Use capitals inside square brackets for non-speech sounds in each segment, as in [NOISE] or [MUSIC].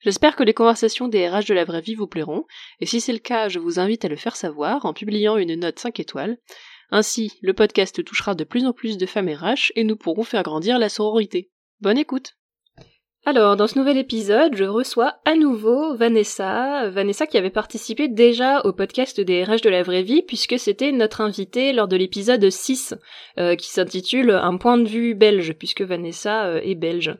J'espère que les conversations des RH de la vraie vie vous plairont, et si c'est le cas, je vous invite à le faire savoir en publiant une note 5 étoiles. Ainsi, le podcast touchera de plus en plus de femmes RH et nous pourrons faire grandir la sororité. Bonne écoute alors, dans ce nouvel épisode, je reçois à nouveau Vanessa, Vanessa qui avait participé déjà au podcast des RH de la vraie vie, puisque c'était notre invitée lors de l'épisode 6, euh, qui s'intitule Un point de vue belge, puisque Vanessa euh, est belge.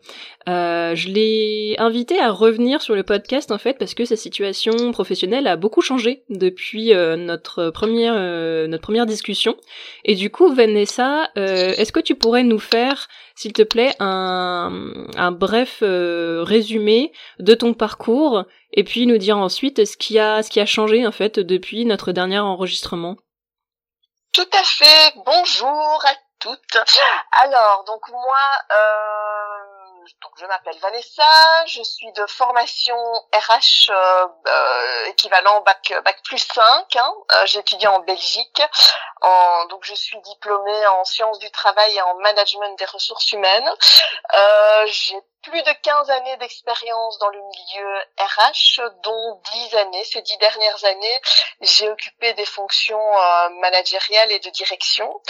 Euh, je l'ai invitée à revenir sur le podcast, en fait, parce que sa situation professionnelle a beaucoup changé depuis notre, première, notre première discussion. Et du coup, Vanessa, est-ce que tu pourrais nous faire s'il te plaît, un, un bref euh, résumé de ton parcours et puis nous dire ensuite ce qui a, ce qui a changé en fait depuis notre dernier enregistrement. Tout à fait. Bonjour à toutes. Alors, donc moi, euh, je m'appelle Vanessa, je suis de formation RH euh, équivalent bac bac plus 5. Hein. J'ai étudié en Belgique. Donc je suis diplômée en sciences du travail et en management des ressources humaines. j'ai plus de 15 années d'expérience dans le milieu RH, dont 10 années, ces 10 dernières années, j'ai occupé des fonctions managériales et de direction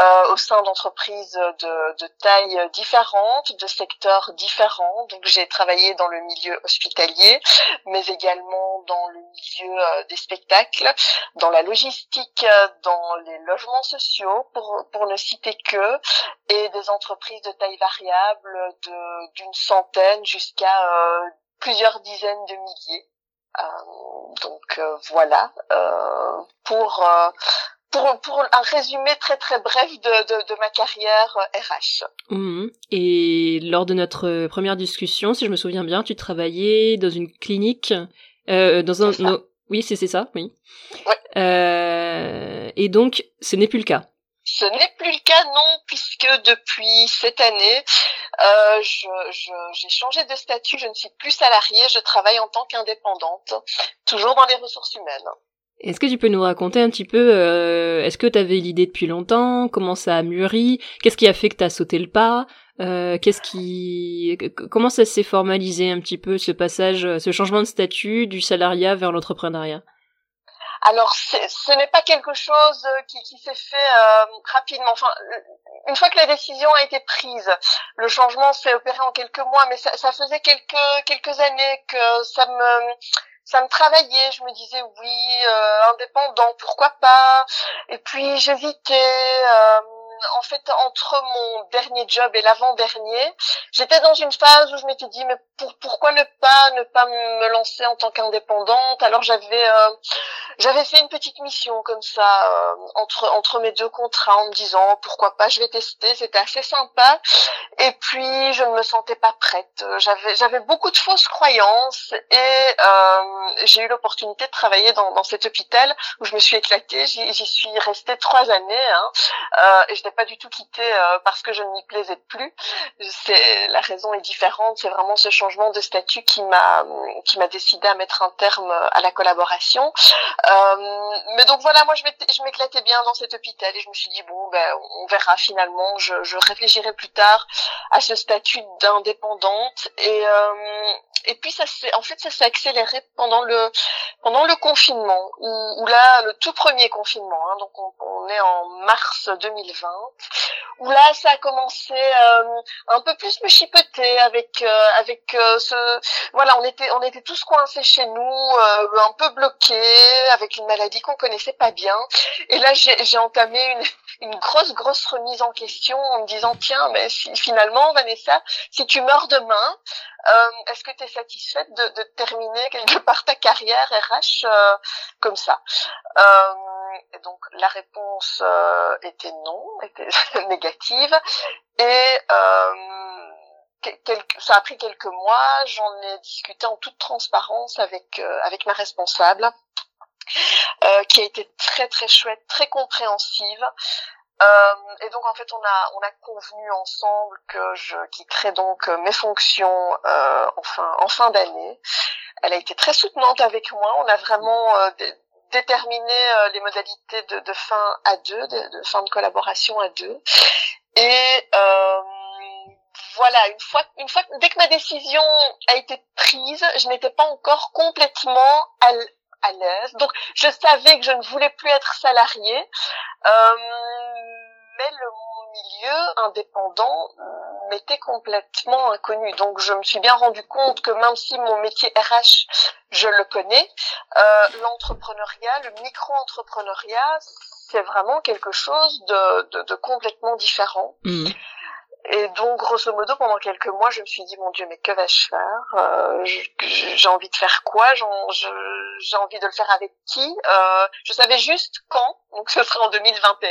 euh, au sein d'entreprises de, de tailles différentes, de secteurs différents. Donc j'ai travaillé dans le milieu hospitalier, mais également dans le milieu euh, des spectacles, dans la logistique, dans les logements sociaux, pour, pour ne citer que, et des entreprises de taille variable d'une centaine jusqu'à euh, plusieurs dizaines de milliers. Euh, donc euh, voilà pour pour, pour un résumé très très bref de, de, de ma carrière RH. Euh, mmh. Et lors de notre première discussion, si je me souviens bien, tu travaillais dans une clinique, euh, dans un... oui, c'est ça, oui. Ouais. Euh, et donc, ce n'est plus le cas. Ce n'est plus le cas, non, puisque depuis cette année, euh, j'ai je, changé de statut, je ne suis plus salariée, je travaille en tant qu'indépendante, toujours dans les ressources humaines. Est-ce que tu peux nous raconter un petit peu, euh, est-ce que tu avais l'idée depuis longtemps? Comment ça a mûri? Qu'est-ce qui a fait que tu as sauté le pas? Euh, Qu'est-ce qui, comment ça s'est formalisé un petit peu ce passage, ce changement de statut du salariat vers l'entrepreneuriat? Alors, ce n'est pas quelque chose qui, qui s'est fait euh, rapidement. Enfin, une fois que la décision a été prise, le changement s'est opéré en quelques mois, mais ça, ça faisait quelques quelques années que ça me ça me travaillait. Je me disais oui, euh, indépendant, pourquoi pas? Et puis j'hésitais. Euh, en fait, entre mon dernier job et l'avant-dernier, j'étais dans une phase où je m'étais dit, mais pour, pourquoi ne pas ne pas me lancer en tant qu'indépendante? Alors j'avais euh, j'avais fait une petite mission comme ça euh, entre entre mes deux contrats en me disant pourquoi pas, je vais tester. C'était assez sympa. Et puis je ne me sentais pas prête. J'avais j'avais beaucoup de fausses croyances et euh, j'ai eu l'opportunité de travailler dans, dans cet hôpital où je me suis éclatée. J'y suis restée trois années hein, euh, n'ai pas du tout quitté euh, parce que je ne m'y plaisais plus. C'est la raison est différente. C'est vraiment ce changement de statut qui m'a qui m'a décidé à mettre un terme à la collaboration. Euh, mais donc voilà, moi je m'éclatais bien dans cet hôpital et je me suis dit bon ben on verra finalement. Je, je réfléchirai plus tard à ce statut d'indépendante et euh, et puis ça s'est en fait ça s'est accéléré pendant le pendant le confinement où, là le tout premier confinement hein, donc on, on, est en mars 2020 où là ça a commencé euh, un peu plus me chipoter avec euh, avec euh, ce voilà on était on était tous coincés chez nous un peu bloqués avec une maladie qu'on connaissait pas bien. Et là j'ai entamé une une grosse grosse remise en question en me disant tiens mais finalement Vanessa si tu meurs demain euh, est-ce que tu es satisfaite de, de, terminer quelque part ta carrière RH euh, comme ça? Euh, donc la réponse euh, était non, était [LAUGHS] négative. Et quelques, ça a pris quelques mois. J'en ai discuté en toute transparence avec avec ma responsable qui a été très très chouette, très compréhensive. Euh, et donc en fait on a on a convenu ensemble que je quitterais donc mes fonctions euh, en fin en fin d'année. Elle a été très soutenante avec moi. On a vraiment euh, déterminé euh, les modalités de, fin à deux, de, fin de collaboration à deux. Et euh, voilà, une fois, une fois, dès que ma décision a été prise, je n'étais pas encore complètement à, l'aise. Donc, je savais que je ne voulais plus être salariée. Euh, mais le milieu indépendant m'était complètement inconnu. Donc je me suis bien rendu compte que même si mon métier RH, je le connais, euh, l'entrepreneuriat, le micro-entrepreneuriat, c'est vraiment quelque chose de, de, de complètement différent. Mmh. Et donc, grosso modo, pendant quelques mois, je me suis dit, mon Dieu, mais que vais-je faire? Euh, J'ai envie de faire quoi? J'ai envie de le faire avec qui? Euh, Je savais juste quand, donc ce sera en 2021.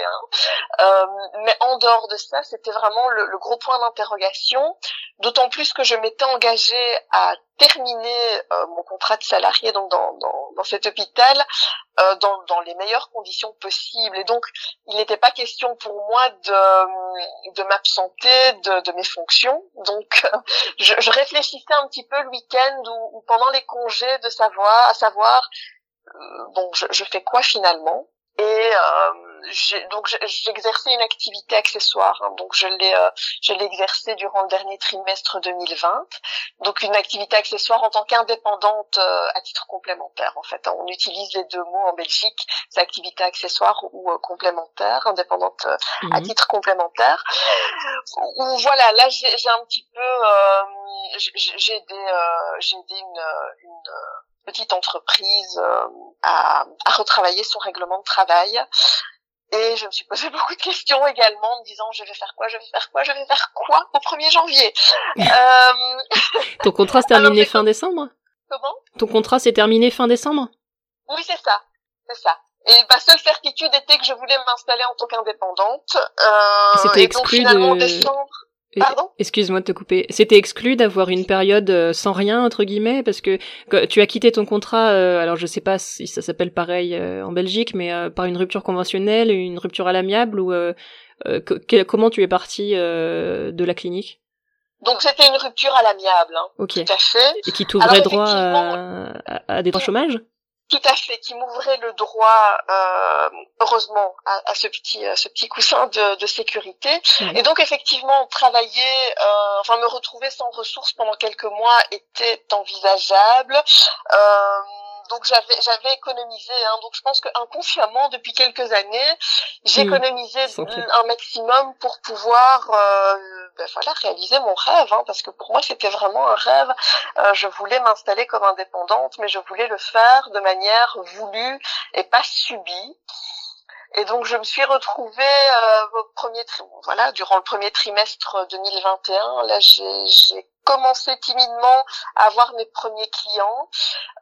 Euh, mais en dehors de ça, c'était vraiment le, le, gros point d'interrogation. D'autant plus que je m'étais engagée à terminer euh, mon contrat de salarié donc dans, dans, dans cet hôpital euh, dans, dans les meilleures conditions possibles. Et donc, il n'était pas question pour moi de, de m'absenter de, de mes fonctions. Donc, [LAUGHS] je, je, réfléchissais un petit peu le week-end ou, ou, pendant les congés de savoir, à savoir, euh, bon, je, je fais quoi finalement et euh, donc j'exerçais une activité accessoire. Hein, donc je l'ai euh, je l'ai exercée durant le dernier trimestre 2020. Donc une activité accessoire en tant qu'indépendante euh, à titre complémentaire. En fait, on utilise les deux mots en Belgique, c'est activité accessoire ou euh, complémentaire, indépendante à mhm. titre complémentaire. Ou voilà, là j'ai un petit peu j'ai aidé j'ai aidé une, une petite entreprise euh, à, à, retravailler son règlement de travail. Et je me suis posé [LAUGHS] beaucoup de questions également en me disant je vais faire quoi, je vais faire quoi, je vais faire quoi au 1er janvier. [LAUGHS] euh... Ton contrat s'est terminé fin décembre Comment? Ton contrat s'est terminé fin décembre? Oui, c'est ça. C'est ça. Et ma seule certitude était que je voulais m'installer en tant qu'indépendante. Euh, C'était exclu donc, finalement, de... décembre, Pardon? Excuse-moi de te couper. C'était exclu d'avoir une période euh, sans rien entre guillemets parce que, tu as quitté ton contrat. Euh, alors je sais pas si ça s'appelle pareil euh, en Belgique, mais par une rupture conventionnelle, une rupture à l'amiable ou comment tu es parti de la clinique? Donc c'était une rupture à l'amiable. Hein, ok. Tout à fait. Et qui t'ouvrait droit à, à, des droits chômage? Tout à fait, qui m'ouvrait le droit, euh, heureusement, à, à, ce petit, à ce petit coussin de, de sécurité. Et donc effectivement, travailler, euh, enfin me retrouver sans ressources pendant quelques mois était envisageable. Euh, donc j'avais j'avais économisé hein, donc je pense que inconsciemment depuis quelques années j'ai mmh. un maximum pour pouvoir euh, ben voilà réaliser mon rêve hein, parce que pour moi c'était vraiment un rêve euh, je voulais m'installer comme indépendante mais je voulais le faire de manière voulue et pas subie et donc je me suis retrouvée euh, au premier voilà durant le premier trimestre 2021 là j'ai commencé timidement à avoir mes premiers clients.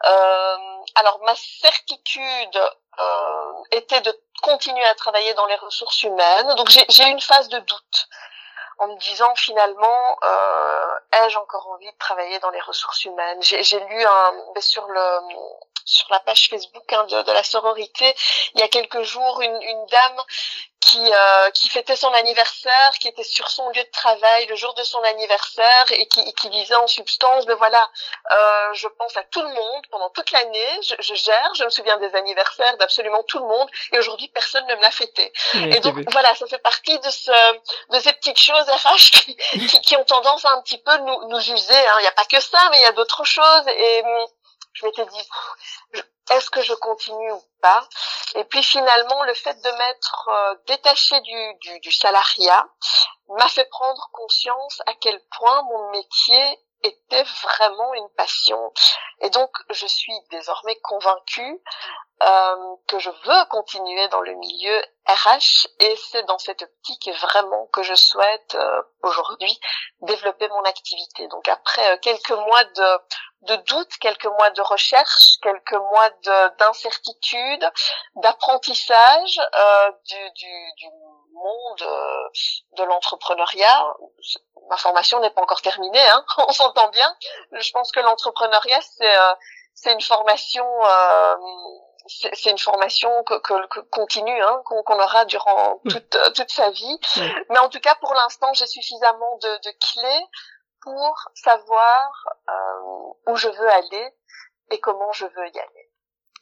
Euh, alors ma certitude euh, était de continuer à travailler dans les ressources humaines. Donc j'ai eu une phase de doute en me disant finalement euh, ai-je encore envie de travailler dans les ressources humaines? J'ai lu un sur le sur la page Facebook hein, de, de, la sororité il y a quelques jours une, une dame qui euh, qui fêtait son anniversaire, qui était sur son lieu de travail le jour de son anniversaire et qui, qui disait en substance, ben voilà, euh, je pense à tout le monde pendant toute l'année, je, je, gère, je me souviens des anniversaires d'absolument tout le monde et aujourd'hui personne ne me l'a fêté. et donc voilà, ça fait partie de ce de ces petites choses [LAUGHS] RH qui, qui, qui ont tendance à un petit peu nous nous user. Hein. Il n'y a pas que ça, mais il y a d'autres choses et je m'étais dit est-ce que je continue ou pas? Et puis finalement, le fait de m'être euh, détaché du, du, du salariat m'a fait prendre conscience à quel point mon métier était vraiment une passion. Et donc, je suis désormais convaincue euh, que je veux continuer dans le milieu RH et c'est dans cette optique vraiment que je souhaite euh, aujourd'hui développer mon activité. Donc après euh, quelques mois de, de doute, quelques mois de recherche, quelques mois d'incertitude, d'apprentissage euh, du, du, du, monde de l'entrepreneuriat. Ma formation n'est pas encore terminée, hein, [LAUGHS] on s'entend bien. Je pense que l'entrepreneuriat c'est c'est une formation c'est une formation que, que, continue, hein, qu'on aura durant toute, toute sa vie. Mais en tout cas, pour l'instant, j'ai suffisamment de, de, clés pour savoir où je veux aller et comment je veux y aller.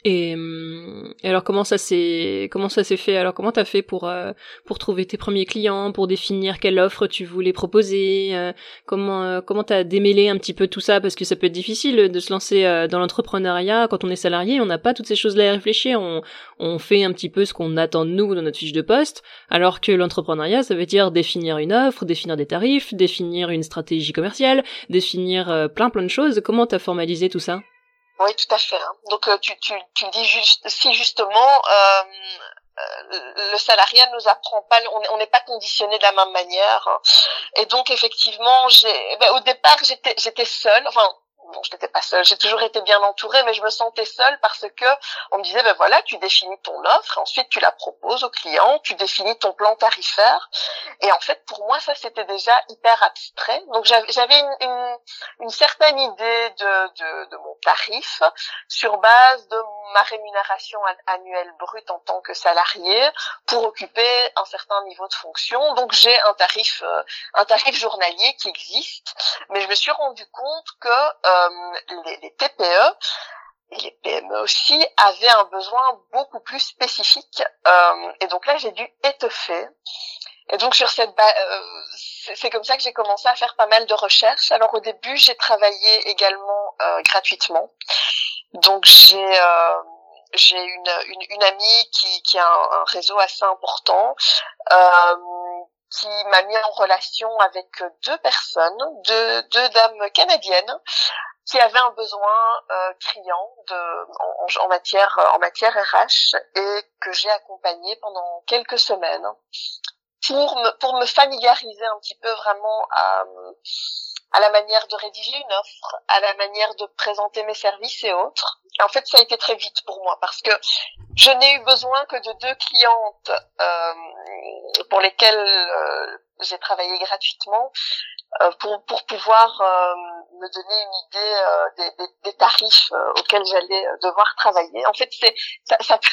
Et, et, alors comment ça s'est comment ça s'est fait? Alors comment t'as fait pour euh, pour trouver tes premiers clients, pour définir quelle offre tu voulais proposer euh, Comment euh, comment t'as démêlé un petit peu tout ça? Parce que ça peut être difficile de se lancer dans l'entrepreneuriat quand on est salarié. On n'a pas toutes ces choses-là à réfléchir. On on fait un petit peu ce qu'on attend de nous dans notre fiche de poste. Alors que l'entrepreneuriat, ça veut dire définir une offre, définir des tarifs, définir une stratégie commerciale, définir plein plein de choses. Comment t'as formalisé tout ça? Oui, tout à fait. Hein. Donc euh, tu, tu, tu dis juste si justement euh, euh, le salariat nous apprend pas, on n'est pas conditionné de la même manière. Hein. Et donc effectivement, j'ai, ben, au départ j'étais j'étais seule. Bon, je n'étais pas seule, j'ai toujours été bien entourée, mais je me sentais seule parce que on me disait, ben voilà, tu définis ton offre, ensuite tu la proposes au client, tu définis ton plan tarifaire. Et en fait, pour moi, ça c'était déjà hyper abstrait. Donc j'avais une, une, une, certaine idée de, de, de, mon tarif sur base de ma rémunération annuelle brute en tant que salarié pour occuper un certain niveau de fonction. Donc j'ai un tarif, euh, un tarif journalier qui existe, mais je me suis rendu compte que euh, les, les, TPE et les PME aussi avaient un besoin beaucoup plus spécifique. Euh, et donc là, j'ai dû étoffer. Et donc sur cette base, euh, c'est comme ça que j'ai commencé à faire pas mal de recherches. Alors au début, j'ai travaillé également gratuitement. Donc j'ai j'ai une, une, amie qui, qui a un, réseau assez important. Euh, qui m'a mis en relation avec deux personnes, deux, deux dames canadiennes qui avaient un besoin euh, criant de, en, matière en matière RH et que j'ai accompagné pendant quelques semaines pour me pour me familiariser un petit peu vraiment à à la manière de rédiger une offre, à la manière de présenter mes services et autres. en fait, ça a été très vite pour moi parce que je n'ai eu besoin que de deux clientes euh, pour lesquelles euh, j'ai travaillé gratuitement euh, pour, pour pouvoir euh, me donner une idée euh, des, des, des, tarifs auxquels j'allais devoir travailler. En fait, c'est ça, ça, peut,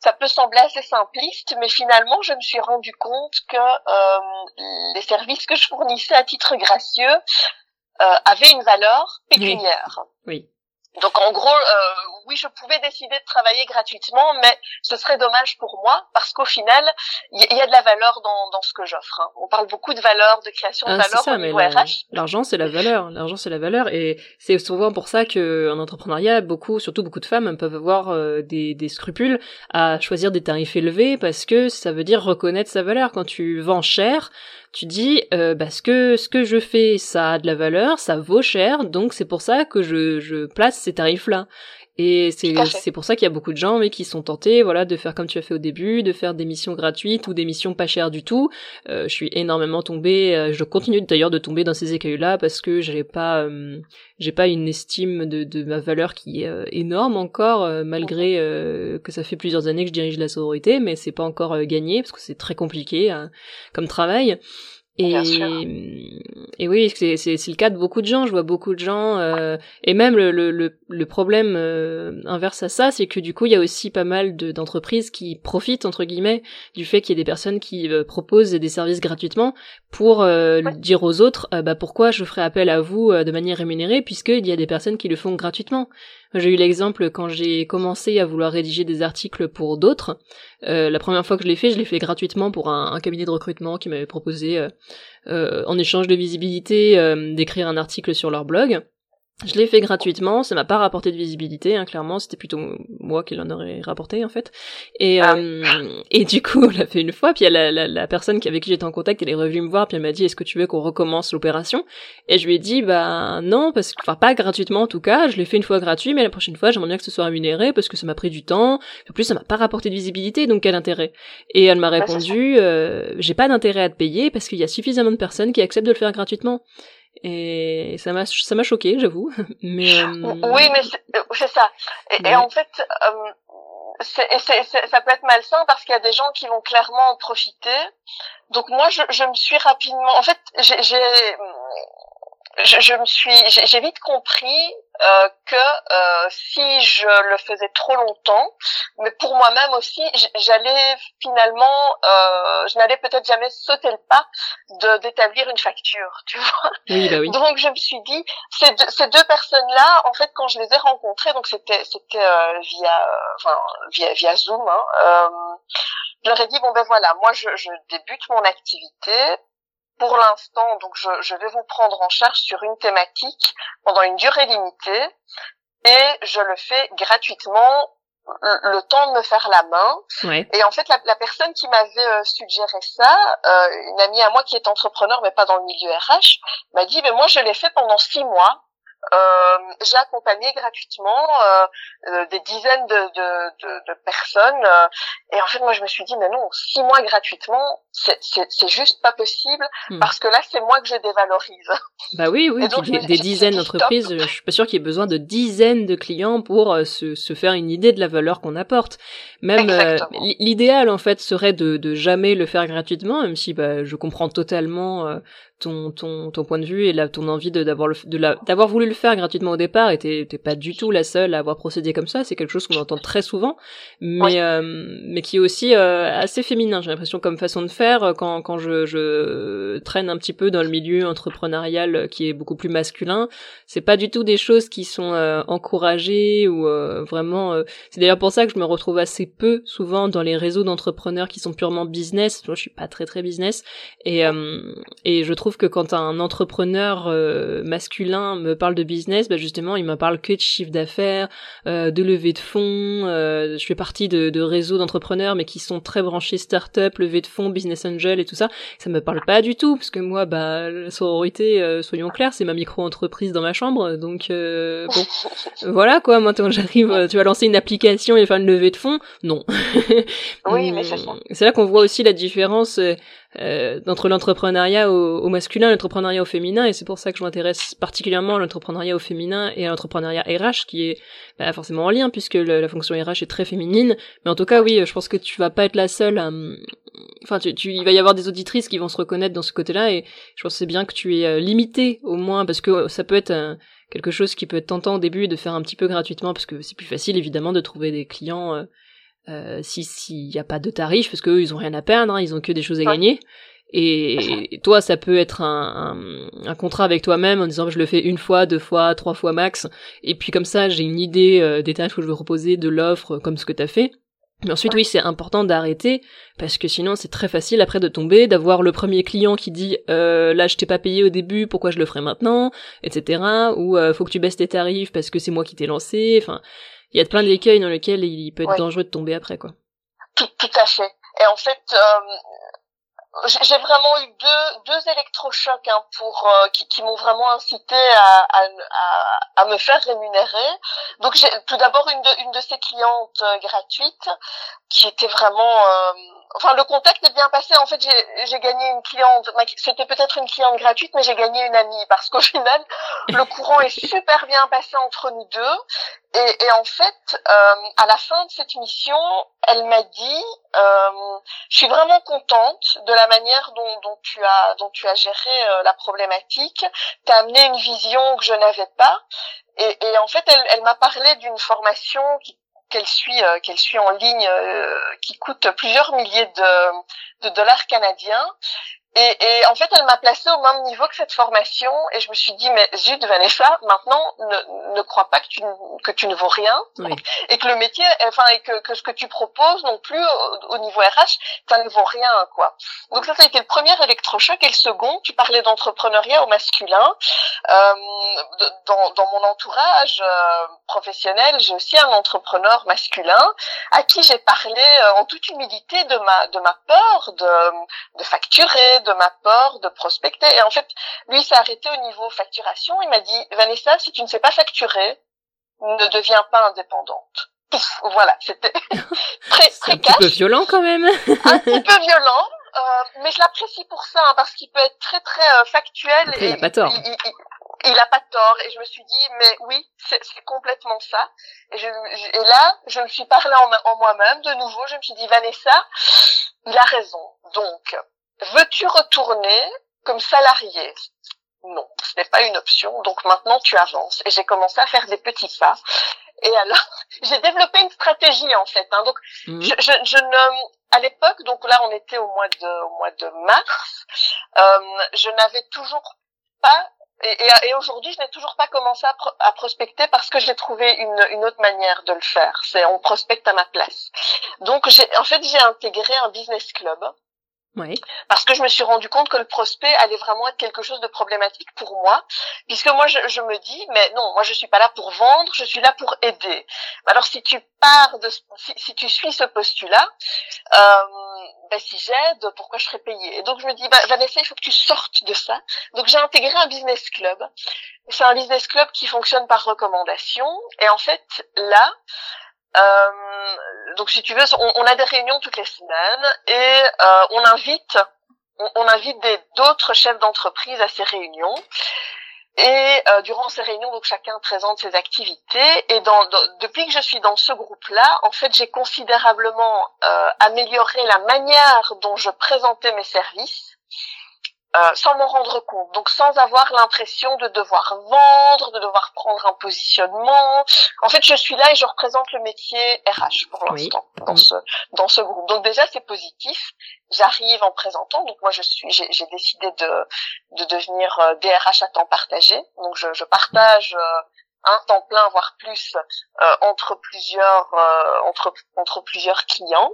ça peut sembler assez simpliste, mais finalement, je me suis rendu compte que les services que je fournissais à titre gracieux avaient une valeur pécuniaire. oui. Donc en gros, euh, oui, je pouvais décider de travailler gratuitement, mais ce serait dommage pour moi parce qu'au final, il y, a de la valeur dans, dans ce que j'offre. Hein. On parle beaucoup de valeur, de création de ah, valeur au niveau RH. L'argent, c'est la valeur. L'argent, c'est la valeur, et c'est souvent pour ça que en entrepreneuriat, beaucoup, surtout beaucoup de femmes, peuvent avoir euh, des, des scrupules à choisir des tarifs élevés parce que ça veut dire reconnaître sa valeur. Quand tu vends cher, tu dis euh, bah, ce que ce que je fais ça a de la valeur ça vaut cher donc c'est pour ça que je, je place ces tarifs là et c'est c'est pour ça qu'il y a beaucoup de gens mais qui sont tentés voilà de faire comme tu as fait au début de faire des missions gratuites ou des missions pas chères du tout. Euh, je suis énormément tombée euh, je continue d'ailleurs de tomber dans ces écueils là parce que j'ai pas euh, j'ai pas une estime de, de ma valeur qui est euh, énorme encore malgré que ça fait plusieurs années que je dirige la sororité mais c'est pas encore gagné parce que c'est très compliqué hein, comme travail et, et oui, c'est, c'est, c'est le cas de beaucoup de gens. Je vois beaucoup de gens, euh, et même le, le, le problème euh, inverse à ça, c'est que du coup, il y a aussi pas mal de, d'entreprises qui profitent entre guillemets du fait qu'il y ait des personnes qui euh, proposent des services gratuitement pour euh, dire aux autres, bah pourquoi je ferai appel à vous de manière rémunérée puisqu'il y a des personnes qui le font gratuitement. J'ai eu l'exemple quand j'ai commencé à vouloir rédiger des articles pour d'autres. Euh, la première fois que je l'ai fait, je l'ai fait gratuitement pour un, cabinet de recrutement qui m'avait proposé, euh, euh, en échange de visibilité, d'écrire un article sur leur blog. Je l'ai fait gratuitement, ça m'a pas rapporté de visibilité, hein, clairement, c'était plutôt moi qui l'en aurais rapporté en fait. Et ah euh, et du coup, on l'a fait une fois, puis la, la, la personne avec qui j'étais en contact, elle est revenue me voir, puis elle m'a dit est-ce que tu veux qu'on recommence l'opération? Et je lui ai dit bah non, parce que enfin pas gratuitement en tout cas, je l'ai fait une fois gratuit, mais la prochaine fois j'aimerais bien que ce soit rémunéré parce que ça m'a pris du temps. En plus, ça m'a pas rapporté de visibilité, donc quel intérêt? Et elle m'a bah, répondu euh, j'ai pas d'intérêt à te payer parce qu'il y a suffisamment de personnes qui acceptent de le faire gratuitement. Et ça m'a ça m'a choqué, j'avoue. [LAUGHS] Mais euh, oui, mais c'est ça. Et, en fait, euh, c'est, ça peut être malsain parce qu'il y a des gens qui vont clairement en profiter. Donc moi, je, je me suis rapidement. En fait, j'ai je, je me suis, j'ai vite compris euh, que euh, si je le faisais trop longtemps, mais pour moi-même aussi, j'allais finalement, euh, je n'allais peut-être jamais sauter le pas de d'établir une facture, tu vois. Oui, bah oui. Donc je me suis dit, ces deux, ces deux personnes-là, en fait, quand je les ai rencontrées, donc c'était c'était euh, via, enfin via via Zoom, hein, euh, je leur ai dit bon ben voilà, moi je, je débute mon activité pour l'instant, donc je, je, vais vous prendre en charge sur une thématique pendant une durée limitée et je le fais gratuitement le, temps de me faire la main. Ouais. Et en fait, la, la personne qui m'avait euh, suggéré ça, euh, une amie à moi qui est entrepreneur mais pas dans le milieu RH, m'a dit, mais moi je l'ai fait pendant six mois euh, j'ai accompagné gratuitement euh, euh, des dizaines de, de, de, de personnes euh, et en fait moi je me suis dit mais non six mois gratuitement c'est juste pas possible hmm. parce que là c'est moi que je dévalorise bah oui oui donc, des, des dizaines d'entreprises je suis pas sûr qu'il y ait besoin de dizaines de clients pour euh, se, se faire une idée de la valeur qu'on apporte même l'idéal en fait serait de, de jamais le faire gratuitement même si bah, je comprends totalement ton, ton, ton point de vue et ton envie d'avoir d'avoir voulu le faire gratuitement au départ et t'es pas du tout la seule à avoir procédé comme ça. C'est quelque chose qu'on entend très souvent, mais euh, mais qui est aussi euh, assez féminin. J'ai l'impression comme façon de faire euh, quand je, traîne un petit peu dans le milieu entrepreneurial qui est beaucoup plus masculin. C'est pas du tout des choses qui sont encouragées ou vraiment. c'est d'ailleurs pour ça que je me retrouve assez peu souvent dans les réseaux d'entrepreneurs qui sont purement business. je suis pas très très business et je trouve que quand un entrepreneur euh, masculin me parle de business, bah justement, il me parle que de chiffre d'affaires, euh, de levée de fonds. Euh, je fais partie de, de réseaux d'entrepreneurs, mais qui sont très branchés start-up, levée de fonds, business angel et tout ça. Ça me parle pas du tout, parce que moi, bah, la sororité, soyons clairs, c'est ma micro-entreprise dans ma chambre. Donc, bon, [LAUGHS] voilà quoi. Moi, quand j'arrive, tu vas lancer une application et faire une levée de fonds, non. [LAUGHS] oui, mais c'est ça. C'est là qu'on voit aussi la différence euh, entre l'entrepreneuriat au, au, masculin et l'entrepreneuriat au féminin, et c'est pour ça que je m'intéresse particulièrement à l'entrepreneuriat au féminin et à l'entrepreneuriat RH, qui est bah, forcément en lien, puisque la fonction RH est très féminine, mais en tout cas, oui, je pense que tu vas pas être la seule à... Enfin, tu, tu, il va y avoir des auditrices qui vont se reconnaître dans ce côté-là, et je pense que c'est bien que tu es euh, limité, au moins, parce que ça peut être quelque chose qui peut être tentant au début de faire un petit peu gratuitement, parce que c'est plus facile, évidemment, de trouver des clients... Euh, euh, si s'il n'y a pas de tarif, parce qu'eux, ils ont rien à perdre, hein, ils ont que des choses à gagner. Et, toi, ça peut être un, un, un contrat avec toi-même en disant je le fais une fois, deux fois, trois fois max. Et puis comme ça, j'ai une idée euh, des tarifs que je veux proposer, de l'offre, comme ce que tu as fait. Mais ensuite, oui, c'est important d'arrêter parce que sinon, c'est très facile après de tomber, d'avoir le premier client qui dit euh, là, je t'ai pas payé au début, pourquoi je le ferai maintenant, etc. Ou euh, faut que tu baisses tes tarifs parce que c'est moi qui t'ai lancé. Enfin, il y a plein d'écueils dans lesquels il peut être dangereux de tomber après, quoi. Tout, tout à fait. Et en fait, euh, j'ai vraiment eu deux, deux électrochocs hein, pour euh, qui, qui m'ont vraiment incité à, à, à, me faire rémunérer. Donc j'ai tout d'abord une de, une de ces clientes euh, gratuites qui était vraiment euh, enfin le contact est bien passé. En fait j'ai gagné une cliente c'était peut-être une cliente gratuite mais j'ai gagné une amie parce qu'au [LAUGHS] final le courant est super bien passé entre nous deux. Et, et en fait euh, à la fin de cette mission elle m'a dit euh, je suis vraiment contente de la manière dont, dont tu as dont tu as géré euh, la problématique. Tu as amené une vision que je n'avais pas. Et, et, en fait, elle, elle m'a parlé d'une formation qui qu'elle suit euh, qu'elle suit en ligne euh, qui coûte plusieurs milliers de, de dollars canadiens et, et, en fait, elle m'a placée au même niveau que cette formation, et je me suis dit, mais zut, Vanessa, maintenant, ne, ne crois pas que tu, que tu ne vaux rien, et que le métier, enfin, et que, que ce que tu proposes non plus au, niveau RH, ça ne vaut rien, quoi. Donc ça, ça a été le premier électrochoc, et le second, tu parlais d'entrepreneuriat au masculin. Euh, dans, dans mon entourage euh, professionnel, j'ai aussi un entrepreneur masculin à qui j'ai parlé euh, en toute humilité de ma de ma peur de, de facturer de ma part de prospecter. Et en fait, lui s'est arrêté au niveau facturation. Il m'a dit, Vanessa, si tu ne sais pas facturer, ne deviens pas indépendante. voilà, c'était [LAUGHS] très très un petit peu violent quand même. un petit peu violent, euh, mais je l'apprécie pour ça hein, parce qu'il peut être très très euh, factuel. et, il a pas tort. Il, a pas tort et je me suis dit mais oui c'est complètement ça et, je, et là je me suis parlé en, en moi-même de nouveau je me suis dit Vanessa il a raison donc veux-tu retourner comme salarié? Non, ce n'est pas une option. Donc maintenant, tu avances. Et j'ai commencé à faire des petits pas. Et alors, [LAUGHS] j'ai développé une stratégie en fait. Hein. Donc, mmh. je, je, je, ne, à l'époque, donc là, on était au mois de, au mois de mars. Euh, je n'avais toujours pas et, et, aujourd'hui, je n'ai toujours pas commencé à, à, prospecter parce que j'ai trouvé une, une, autre manière de le faire. C'est on prospecte à ma place. Donc, j'ai, en fait, j'ai intégré un business club oui. Parce que je me suis rendu compte que le prospect allait vraiment être quelque chose de problématique pour moi, puisque moi je, je, me dis mais non, moi je suis pas là pour vendre, je suis là pour aider. Alors si tu pars de, si, si tu suis ce postulat, euh, ben, si j'aide, pourquoi je serais payée? Et donc je me dis bah, Vanessa, il faut que tu sortes de ça. Donc j'ai intégré un business club. C'est un business club qui fonctionne par recommandation, et en fait là euh, donc si tu veux, on, a des réunions toutes les semaines et euh, on invite, on, on invite d'autres chefs d'entreprise à ces réunions. Et euh, durant ces réunions, donc chacun présente ses activités. Et depuis que je suis dans ce groupe-là, en fait, j'ai considérablement euh, amélioré la manière dont je présentais mes services euh, sans m'en rendre compte, donc sans avoir l'impression de devoir vendre, de devoir prendre un positionnement. En fait, je suis là et je représente le métier RH pour l'instant dans ce dans ce groupe. Donc déjà c'est positif. J'arrive en présentant, donc moi je suis j'ai décidé de de devenir DRH euh, à temps partagé. Donc je, je partage euh, un temps plein voire plus euh, entre plusieurs euh, entre entre plusieurs clients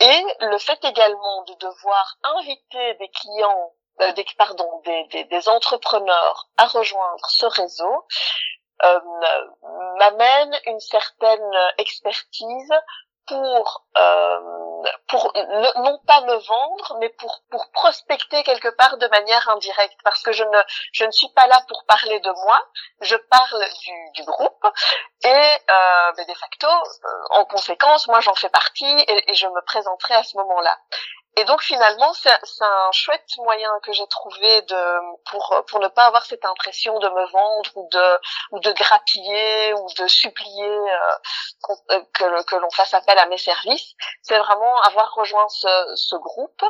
et le fait également de devoir inviter des clients euh, des, pardon, des, des, des, entrepreneurs à rejoindre ce réseau euh, m'amène une certaine expertise pour euh, pour non pas me vendre mais pour pour prospecter quelque part de manière indirecte. Parce que je ne je ne suis pas là pour parler de moi je parle du, du groupe. Et euh, de facto euh, en conséquence moi j'en fais partie et, et, je me présenterai à ce moment-là et donc finalement, c'est un chouette moyen que j'ai trouvé de pour pour ne pas avoir cette impression de me vendre ou de ou de grappiller ou de supplier euh, euh que que l'on fasse appel à mes services. C'est vraiment avoir rejoint ce, ce groupe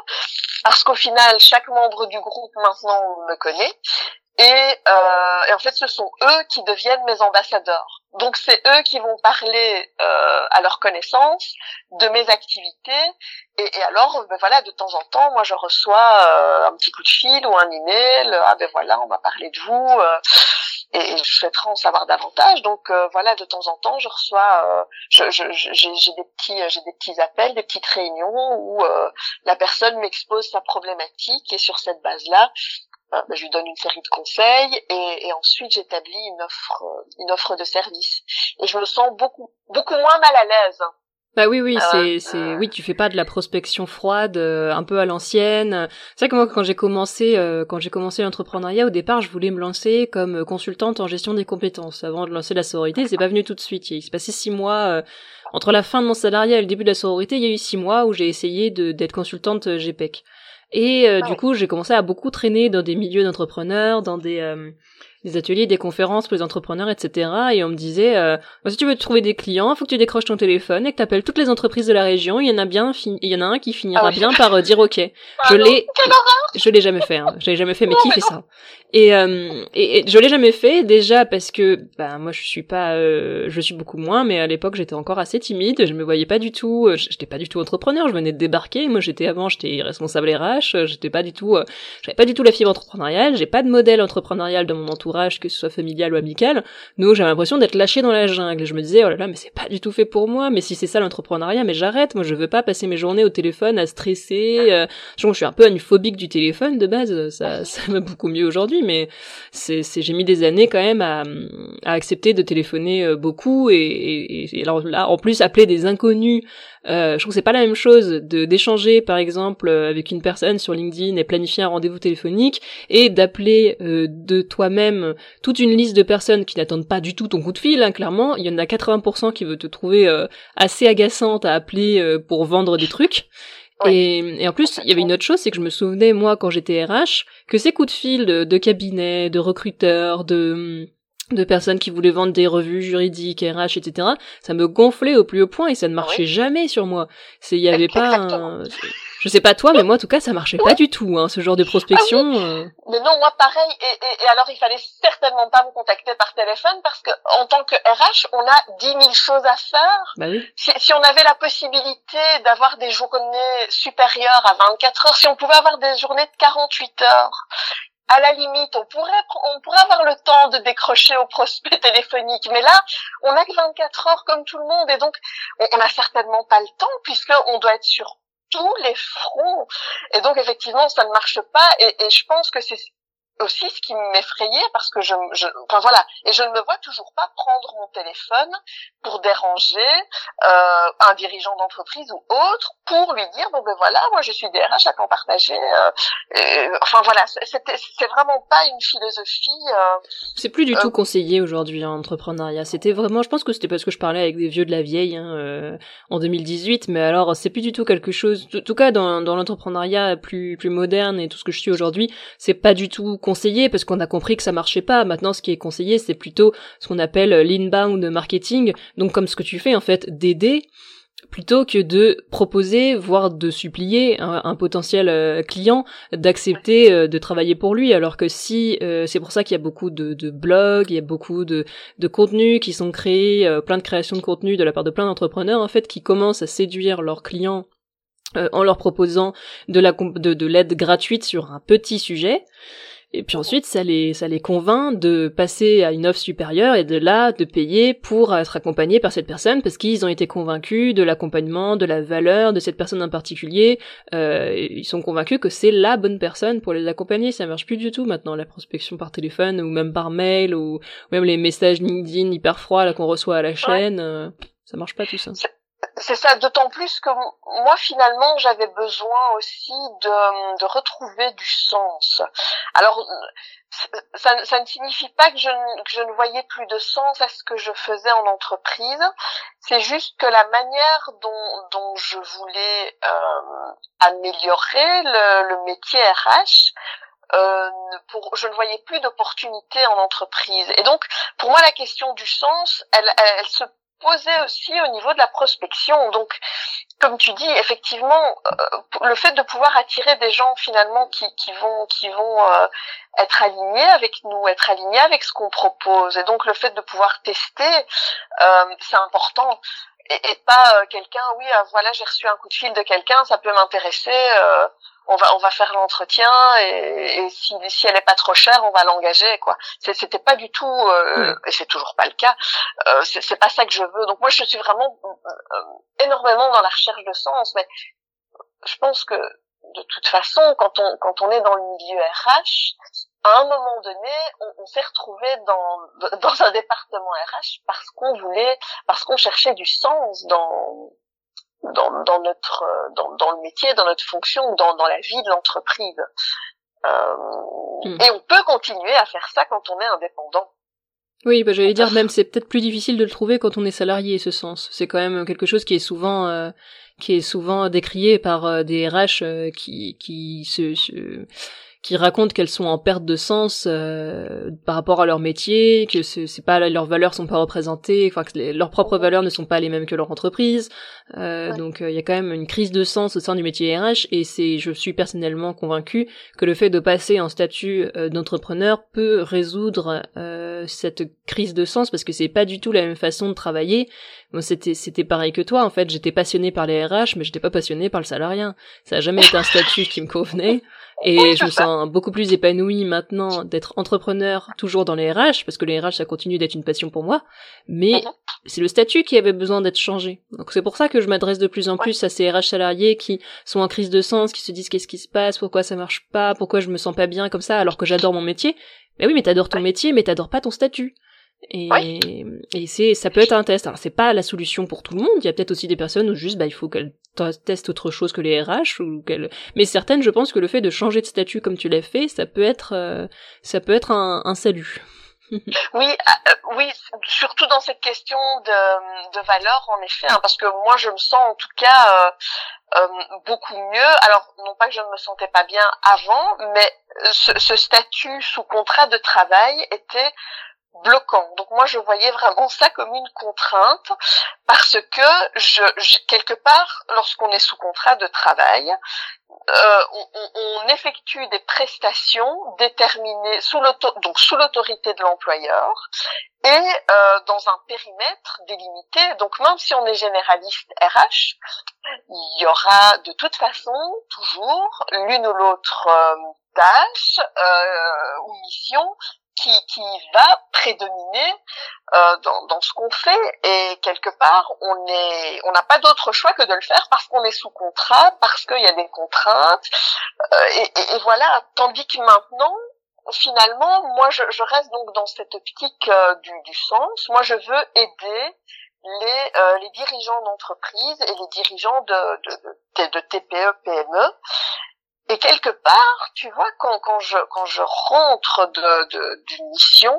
parce qu'au final, chaque membre du groupe maintenant me connaît et, euh, et, en fait, ce sont eux qui deviennent mes ambassadeurs. Donc, c'est eux qui vont parler euh, à leur connaissance de mes activités. Et, et alors, ben voilà, de temps en temps, moi, je reçois euh, un petit coup de fil ou un email. Ah ben voilà, on va parler de vous. Euh, et, je souhaiterais en savoir davantage. Donc euh, voilà, de temps en temps, je reçois, j'ai je, je, des petits, j'ai des petits appels, des petites réunions où la personne m'expose sa problématique et sur cette base-là, bah, je lui donne une série de conseils et, et ensuite j'établis une offre, une offre de service. Et je me sens beaucoup, beaucoup moins mal à l'aise. Bah oui, oui, euh, c'est, c'est, oui, tu fais pas de la prospection froide, euh, un peu à l'ancienne. C'est vrai que moi, quand j'ai commencé, euh, quand j'ai commencé l'entrepreneuriat, au départ, je voulais me lancer comme consultante en gestion des compétences. Avant de lancer la sororité, c'est pas venu tout de suite. Il s'est passé six mois entre la fin de mon salariat et le début de la sororité. Il y a eu six mois où j'ai essayé de, d'être consultante GPEC. Et euh, ah du coup, j'ai commencé à beaucoup traîner dans des milieux d'entrepreneurs, dans des, euh, des ateliers, des conférences pour les entrepreneurs, etc. Et on me disait, euh, si tu veux trouver des clients, faut que tu décroches ton téléphone et que tu appelles toutes les entreprises de la région. Il y en a bien, il y en a un qui finira ah bien par euh, dire OK. je l'ai, je l'ai jamais fait. Hein. Je l'ai jamais fait, mais qui fait ça? Et, euh, et, je l'ai jamais fait déjà parce que bah moi je suis pas, euh, je suis beaucoup moins, mais à l'époque j'étais encore assez timide. Je me voyais pas du tout, j'étais pas du tout entrepreneur. Je venais de débarquer. Moi j'étais avant, j'étais responsable RH. J'étais pas du tout, j'avais pas du tout la fibre entrepreneuriale. J'ai pas de modèle entrepreneurial dans mon entourage que ce soit familial ou amical, nous j'ai l'impression d'être lâché dans la jungle. Je me disais oh là là mais c'est pas du tout fait pour moi. Mais si c'est ça l'entrepreneuriat, mais j'arrête. Moi je veux pas passer mes journées au téléphone à stresser. Euh, je suis un peu une phobique du téléphone de base. Ça ça va beaucoup mieux aujourd'hui, mais c'est j'ai mis des années quand même à, à accepter de téléphoner euh, beaucoup et, et, et alors là en plus appeler des inconnus euh, je trouve que c'est pas la même chose de d'échanger par exemple euh, avec une personne sur LinkedIn et planifier un rendez-vous téléphonique et d'appeler euh, de toi-même toute une liste de personnes qui n'attendent pas du tout ton coup de fil. Hein, clairement, il y en a 80% qui veulent te trouver assez agaçante à appeler pour vendre des trucs. Et, et, en plus, il y avait une autre chose, c'est que je me souvenais, moi, quand j'étais RH, que ces coups de fil de, de cabinet, de recruteurs, de de personnes qui voulaient vendre des revues juridiques, RH, etc. Ça me gonflait au plus haut point et ça ne marchait jamais sur moi. C'est, il y avait pas, un... [LAUGHS] je sais pas toi, mais moi en tout cas ça marchait pas du tout, hein, ce genre de prospection. Ah euh. Mais non, moi pareil. Et, et, et, alors il fallait certainement pas me contacter par téléphone parce que en tant que RH, on a dix mille choses à faire. Bah oui. Si, si on avait la possibilité d'avoir des journées supérieures à 24 heures, si on pouvait avoir des journées de 48 heures, à la limite, on pourrait, on pourrait avoir le temps de décrocher au prospect [LAUGHS] téléphonique. Mais là, on a que 24 heures comme tout le monde. Et donc, on n'a certainement pas le temps puisqu'on doit être sur tous les fronts. Et donc, effectivement, ça ne marche pas. Et je pense que c'est aussi ce qui m'effrayait parce que je, je, enfin voilà, et je ne me vois toujours pas prendre mon téléphone pour déranger euh, un dirigeant d'entreprise ou autre pour lui dire bon ben voilà, moi je suis DRH à temps partagé. Euh, et, enfin voilà, c'est vraiment pas une philosophie. Euh, c'est plus du tout conseillé aujourd'hui en entrepreneuriat. C'était vraiment, je pense que c'était parce que je parlais avec des vieux de la vieille hein, en 2018, mais alors c'est plus du tout quelque chose. En tout cas dans, dans l'entrepreneuriat plus plus moderne et tout ce que je suis aujourd'hui, c'est pas du tout parce qu'on a compris que ça marchait pas. Maintenant, ce qui est conseillé, c'est plutôt ce qu'on appelle l'inbound marketing. Donc, comme ce que tu fais, en fait, d'aider plutôt que de proposer, voire de supplier un, potentiel euh, client d'accepter euh, de travailler pour lui. Alors que si, euh, c'est pour ça qu'il y a beaucoup de, blogs, il y a beaucoup de, contenus qui sont créés, plein de créations de contenu de la part de plein d'entrepreneurs, en fait, qui commencent à séduire leurs clients en leur proposant de l'aide gratuite sur un petit sujet. Et puis ensuite, ça les, ça les convainc de passer à une offre supérieure et de là, de payer pour être accompagnés par cette personne parce qu'ils ont été convaincus de l'accompagnement, de la valeur de cette personne en particulier. Euh, ils sont convaincus que c'est la bonne personne pour les accompagner. Ça marche plus du tout maintenant, la prospection par téléphone ou même par mail ou, même les messages LinkedIn hyper froids là qu'on reçoit à la chaîne. Euh, ça marche pas tout ça c'est ça, d'autant plus que moi finalement j'avais besoin aussi de, de retrouver du sens. Alors ça, ça, ne signifie pas que je, que je ne voyais plus de sens à ce que je faisais en entreprise. C'est juste que la manière dont, dont je voulais euh, améliorer le, le métier RH, euh, pour, je ne voyais plus d'opportunités en entreprise. Et donc, pour moi, la question du sens, elle, elle, elle se posé aussi au niveau de la prospection. Donc, comme tu dis, effectivement, euh, le fait de pouvoir attirer des gens finalement qui, vont, qui vont euh, être alignés avec nous, être alignés avec ce qu'on propose, et donc le fait de pouvoir tester, euh, c'est important. Et, et pas quelqu'un, oui, voilà, j'ai reçu un coup de fil de quelqu'un, ça peut m'intéresser on va on va faire l'entretien et, et, si si elle est pas trop chère on va l'engager quoi. C'était pas du tout euh, et c'est toujours pas le cas euh, c'est pas ça que je veux. Donc moi je suis vraiment euh, énormément dans la recherche de sens mais je pense que de toute façon quand on quand on est dans le milieu RH à un moment donné, on, on s'est retrouvé dans, dans un département RH parce qu'on voulait, parce qu'on cherchait du sens dans, dans, dans notre dans, dans, le métier, dans notre fonction, dans, dans la vie de l'entreprise. Euh, hmm. Et on peut continuer à faire ça quand on est indépendant. Oui, bah j'allais dire même c'est peut-être plus difficile de le trouver quand on est salarié ce sens. C'est quand même quelque chose qui est souvent euh, qui est souvent décrié par euh, des RH euh, qui qui se, se qui racontent qu'elles sont en perte de sens euh, par rapport à leur métier, que c'est pas leurs valeurs sont pas représentées, enfin que leurs propres valeurs ne sont pas les mêmes que leur entreprise. Euh, Donc euh, il y a quand même une crise de sens au sein du métier RH et c'est je suis personnellement convaincue que le fait de passer en statut euh, d'entrepreneur peut résoudre euh, cette crise de sens parce que c'est pas du tout la même façon de travailler. Bon, c'était c'était pareil que toi en fait, j'étais passionnée par les RH mais j'étais pas passionnée par le salariat. Ça a jamais été un statut qui me convenait. [LAUGHS] Et je me sens beaucoup plus épanouie maintenant d'être entrepreneur toujours dans les RH, parce que les RH, ça continue d'être une passion pour moi. Mais mhm. c'est le statut qui avait besoin d'être changé. Donc c'est pour ça que je m'adresse de plus en plus à ces RH salariés qui sont en crise de sens, qui se disent qu'est-ce qui se passe, pourquoi ça marche pas, pourquoi je me sens pas bien comme ça alors que j'adore mon métier. Mais oui, mais t'adores ton métier, mais t'adores pas ton statut. Et, et c'est, ça peut être un test. Alors c'est pas la solution pour tout le monde. Il y a peut-être aussi des personnes où juste, bah, il faut qu'elles testent autre chose que les RH ou qu'elles. Mais certaines, je pense que le fait de changer de statut comme tu l'as fait, ça peut être, euh, ça peut être un, un salut. [LAUGHS] oui, euh, oui, surtout dans cette question de, de valeur, en effet, hein, parce que moi, je me sens en tout cas euh, beaucoup mieux. Alors, non pas que je ne me sentais pas bien avant, mais ce, ce statut sous contrat de travail était bloquant. Donc moi je voyais vraiment ça comme une contrainte parce que je, quelque part lorsqu'on est sous contrat de travail, euh, on, on, effectue des prestations déterminées sous donc sous l'autorité de l'employeur et euh, dans un périmètre délimité. Donc même si on est généraliste RH, il y aura de toute façon toujours l'une ou l'autre euh, tâche euh, ou mission qui, qui va prédominer euh, dans, dans ce qu'on fait. Et quelque part on est on n'a pas d'autre choix que de le faire parce qu'on est sous contrat parce qu'il y a des contraintes. Euh, et, et, voilà. Tandis que maintenant finalement moi je, je reste donc dans cette optique euh, du, du sens. Moi je veux aider les, euh, les dirigeants d'entreprise et les dirigeants de, de, de TPE, PME et quelque part, tu vois, quand, quand je quand je rentre de d'une mission,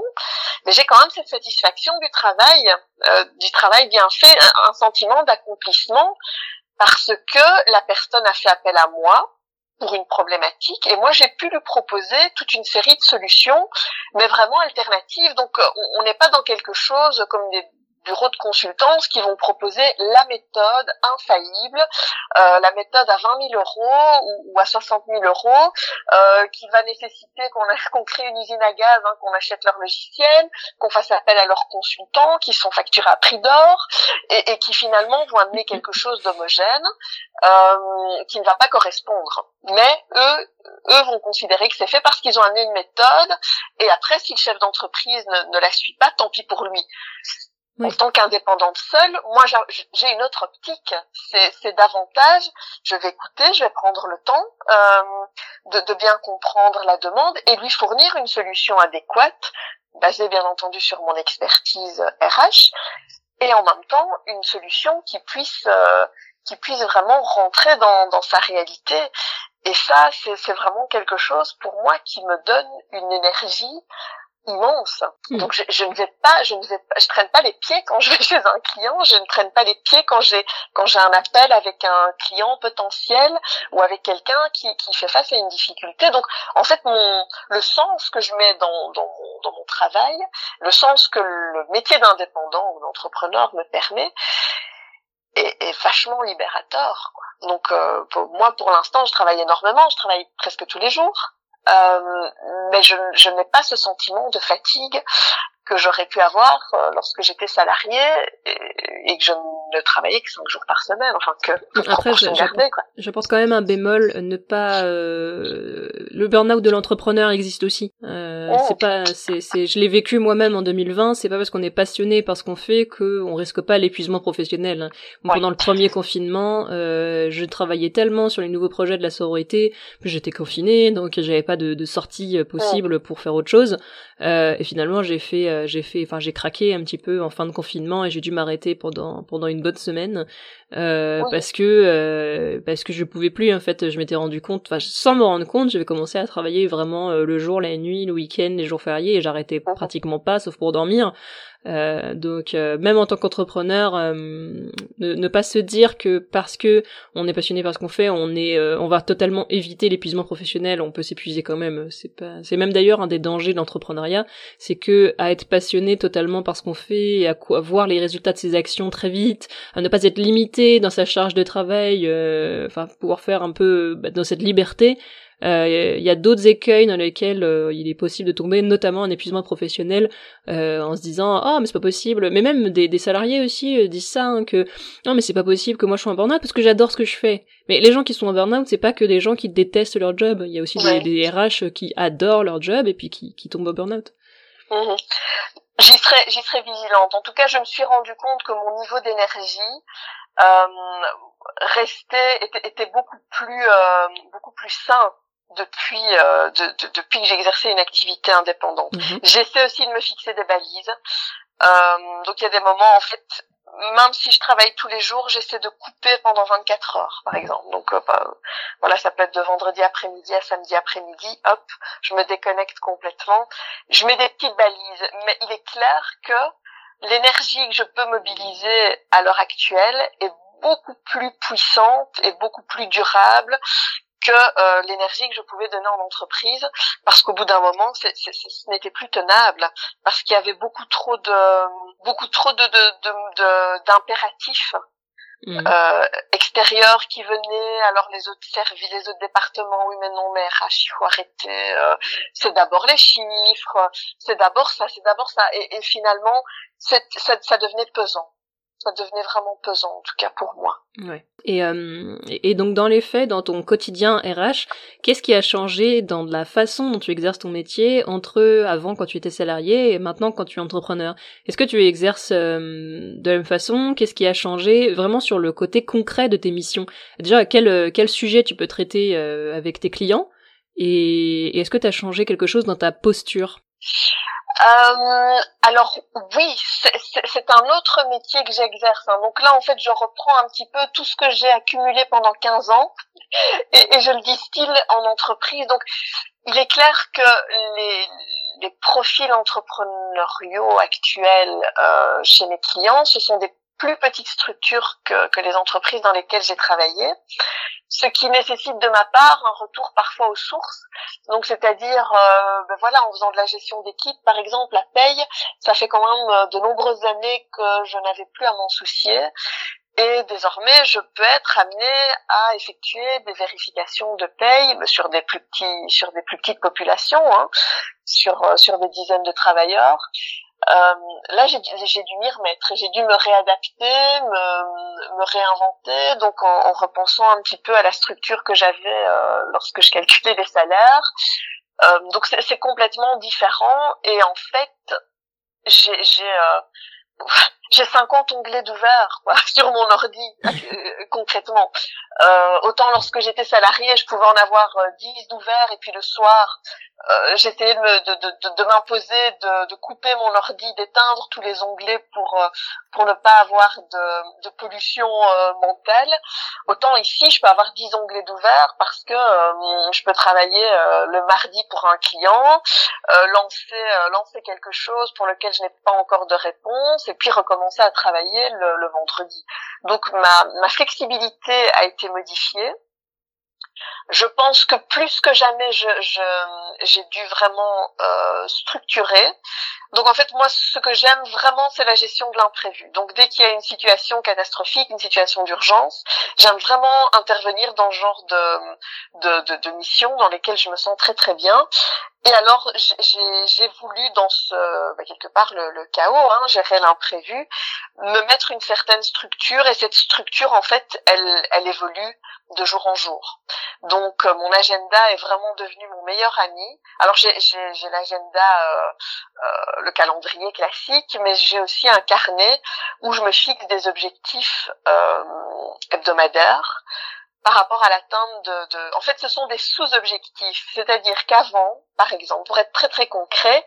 mais j'ai quand même cette satisfaction du travail, euh, du travail bien fait, un, sentiment d'accomplissement parce que la personne a fait appel à moi pour une problématique et moi j'ai pu lui proposer toute une série de solutions, mais vraiment alternatives. Donc on n'est pas dans quelque chose comme des bureaux de consultance qui vont proposer la méthode infaillible, euh, la méthode à 20 000 euros ou, à 60 000 euros, euh, qui va nécessiter [LAUGHS] qu'on crée une usine à gaz, hein, qu'on achète leur logiciel, qu'on fasse appel à leurs consultants, qui sont facturés à prix d'or et, et, qui finalement vont amener quelque chose d'homogène euh, qui ne va pas correspondre. Mais eux, eux vont considérer que c'est fait parce qu'ils ont amené une méthode et après si le chef d'entreprise ne, ne la suit pas, tant pis pour lui en tant qu'indépendante seule, moi j'ai une autre optique. C'est davantage, je vais écouter, je vais prendre le temps euh, de, de, bien comprendre la demande et lui fournir une solution adéquate, basée bien entendu sur mon expertise RH, et en même temps une solution qui puisse euh, qui puisse vraiment rentrer dans, dans sa réalité. Et ça, c'est vraiment quelque chose pour moi qui me donne une énergie immense. Hmm. Donc je, je, ne vais pas, je ne vais pas, je traîne pas les pieds quand je vais [LAUGHS] chez un client, je ne traîne pas les pieds quand j'ai quand j'ai un appel avec un client potentiel ou avec quelqu'un qui, qui fait face à une difficulté. Donc en fait mon le sens que je mets dans dans mon, dans mon travail, le sens que le métier d'indépendant ou d'entrepreneur me permet est, est vachement libérateur. Quoi. Donc euh, pour moi pour l'instant je travaille énormément, je travaille presque tous les jours. Euh, mais je, je n'ai pas ce sentiment de fatigue que j'aurais pu avoir euh, lorsque j'étais salarié et, et, que je ne travaillais que cinq jours par semaine, enfin que, Après, je, je, quoi. je, pense quand même un bémol, ne pas euh, le burn-out de l'entrepreneur existe aussi. Euh, oh. C'est pas, c'est, c'est, je l'ai vécu moi-même en 2020. C'est pas parce qu'on est passionné par ce qu'on fait que on risque pas l'épuisement professionnel. Hein. Pendant le premier confinement, euh, je travaillais tellement sur les nouveaux projets de la sororité j'étais confinée, donc j'avais pas de, de sortie possible oh. pour faire autre chose. Euh, et finalement, j'ai fait, euh, j'ai fait, enfin, j'ai craqué un petit peu en fin de confinement et j'ai dû m'arrêter pendant pendant une bonne semaine euh, parce que euh, parce que je pouvais plus. En fait, je m'étais rendu compte, enfin, sans me rendre compte, j'avais commencé à travailler vraiment le jour, la nuit, le week-end, les jours fériés et j'arrêtais pratiquement pas, sauf pour dormir. Euh, donc euh, même en tant qu'entrepreneur, euh, ne, ne, pas se dire que parce que on est passionné par ce qu'on fait, on est, on va totalement éviter l'épuisement professionnel. On peut s'épuiser quand même. C'est pas, c'est même d'ailleurs un des dangers de l'entrepreneuriat, c'est que à être passionné totalement par ce qu'on fait, et à, à, voir les résultats de ses actions très vite, à ne pas être limité dans sa charge de travail, enfin pouvoir faire un peu bah, dans cette liberté. Il euh, y a d'autres écueils dans lesquels euh, il est possible de tomber, notamment un épuisement professionnel, euh, en se disant oh mais c'est pas possible. Mais même des, des salariés aussi disent ça hein, que non mais c'est pas possible que moi je sois en burn-out parce que j'adore ce que je fais. Mais les gens qui sont en burn-out, c'est pas que des gens qui détestent leur job. Il y a aussi des, des, RH qui adorent leur job et puis qui, qui tombent au burn-out. Mhm. J'y serai, j'y serai vigilante. En tout cas, je me suis rendu compte que mon niveau d'énergie euh, restait était, était beaucoup plus euh, beaucoup plus sain depuis euh, de, de, depuis que j'exerçais une activité indépendante. Mhm. J'essaie aussi de me fixer des balises. Euh, donc il y a des moments en fait, même si je travaille tous les jours, j'essaie de couper pendant 24 heures, par exemple. Donc euh, bah, voilà, ça peut être de vendredi après-midi à samedi après-midi. Hop, je me déconnecte complètement. Je mets des petites balises, mais il est clair que l'énergie que je peux mobiliser à l'heure actuelle est beaucoup plus puissante et beaucoup plus durable que euh, l'énergie que je pouvais donner en entreprise, parce qu'au bout d'un moment, ce n'était plus tenable, parce qu'il y avait beaucoup trop de beaucoup trop de d'impératifs. De, mmh. euh, extérieurs qui venaient, alors les autres services, les autres départements, oui mais non mais RH, il faut arrêter, euh, c'est d'abord les chiffres, c'est d'abord ça, c'est d'abord ça, et, et finalement ça, ça devenait pesant ça devenait vraiment pesant, en tout cas pour moi. Ouais. Et, euh, et donc dans les faits, dans ton quotidien RH, qu'est-ce qui a changé dans la façon dont tu exerces ton métier entre avant quand tu étais salarié et maintenant quand tu es entrepreneur? Est-ce que tu exerces euh, de la même façon? Qu'est-ce qui a changé vraiment sur le côté concret de tes missions? Déjà, quel, euh, quel sujet tu peux traiter euh, avec tes clients? Et, et est-ce que tu as changé quelque chose dans ta posture? Euh, alors oui, c'est un autre métier que j'exerce. Hein. Donc là, en fait, je reprends un petit peu tout ce que j'ai accumulé pendant 15 ans [LAUGHS] et, et, je le distille en entreprise. Donc il est clair que les, les profils entrepreneuriaux actuels euh, chez mes clients, ce sont des plus petites structures que, que les entreprises dans lesquelles j'ai travaillé, ce qui nécessite de ma part un retour parfois aux sources. Donc c'est-à-dire, euh, ben voilà, en faisant de la gestion d'équipe, par exemple, la paye, ça fait quand même euh, de nombreuses années que je n'avais plus à m'en soucier. Et désormais, je peux être amené à effectuer des vérifications de paye sur des plus petits, sur des plus petites populations, hein, sur euh, sur des dizaines de travailleurs. Euh, là, j'ai dû m'y remettre, j'ai dû me réadapter, me, me réinventer, donc en, en, repensant un petit peu à la structure que j'avais euh, lorsque je calculais les salaires. Euh, donc c'est complètement différent et en fait, j'ai euh, j'ai 50 onglets d'ouvert [LAUGHS] sur mon ordi euh, concrètement. Euh, autant lorsque j'étais salarié, je pouvais en avoir 10 d'ouverts et puis le soir, euh, j'essayais de, de, de, de m'imposer de, de, couper mon ordi, d'éteindre tous les onglets pour euh, pour ne pas avoir de, de pollution euh, mentale. Autant ici, je peux avoir 10 onglets d'ouvert parce que euh, je peux travailler le mardi pour un client, lancer lancer quelque chose pour lequel je n'ai pas encore de réponse et puis recommencer à travailler le, le vendredi. Donc ma, ma flexibilité a été modifiée je pense que plus que jamais, je, j'ai dû vraiment euh, structurer. Donc en fait, moi, ce que j'aime vraiment, c'est la gestion de l'imprévu. Donc dès qu'il y a une situation catastrophique, une situation d'urgence, j'aime vraiment intervenir dans ce genre de, de, de, de mission dans lesquelles je me sens très très bien. Et alors, j'ai voulu dans ce bah, quelque part le, le chaos, hein, gérer l'imprévu, me mettre une certaine structure et cette structure en fait, elle, elle évolue de jour en jour. Donc euh, mon agenda est vraiment devenu mon meilleur ami. Alors j'ai l'agenda, euh, euh, le calendrier classique, mais j'ai aussi un carnet où je me fixe des objectifs euh, hebdomadaires par rapport à l'atteinte de, de, En fait, ce sont des sous-objectifs. C'est-à-dire qu'avant, par exemple, pour être très très concret,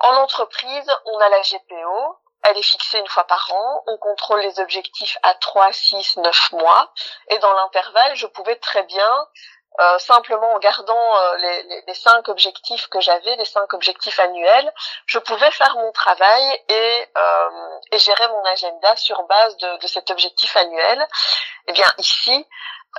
en entreprise, on a la GPO, elle est fixée une fois par an, on contrôle les objectifs à 3, 6, 9 mois, et dans l'intervalle, je pouvais très bien euh, simplement en gardant euh, les, cinq objectifs que j'avais, les cinq objectifs annuels, je pouvais faire mon travail et, euh, gérer mon agenda sur base de, de, cet objectif annuel. Eh bien ici,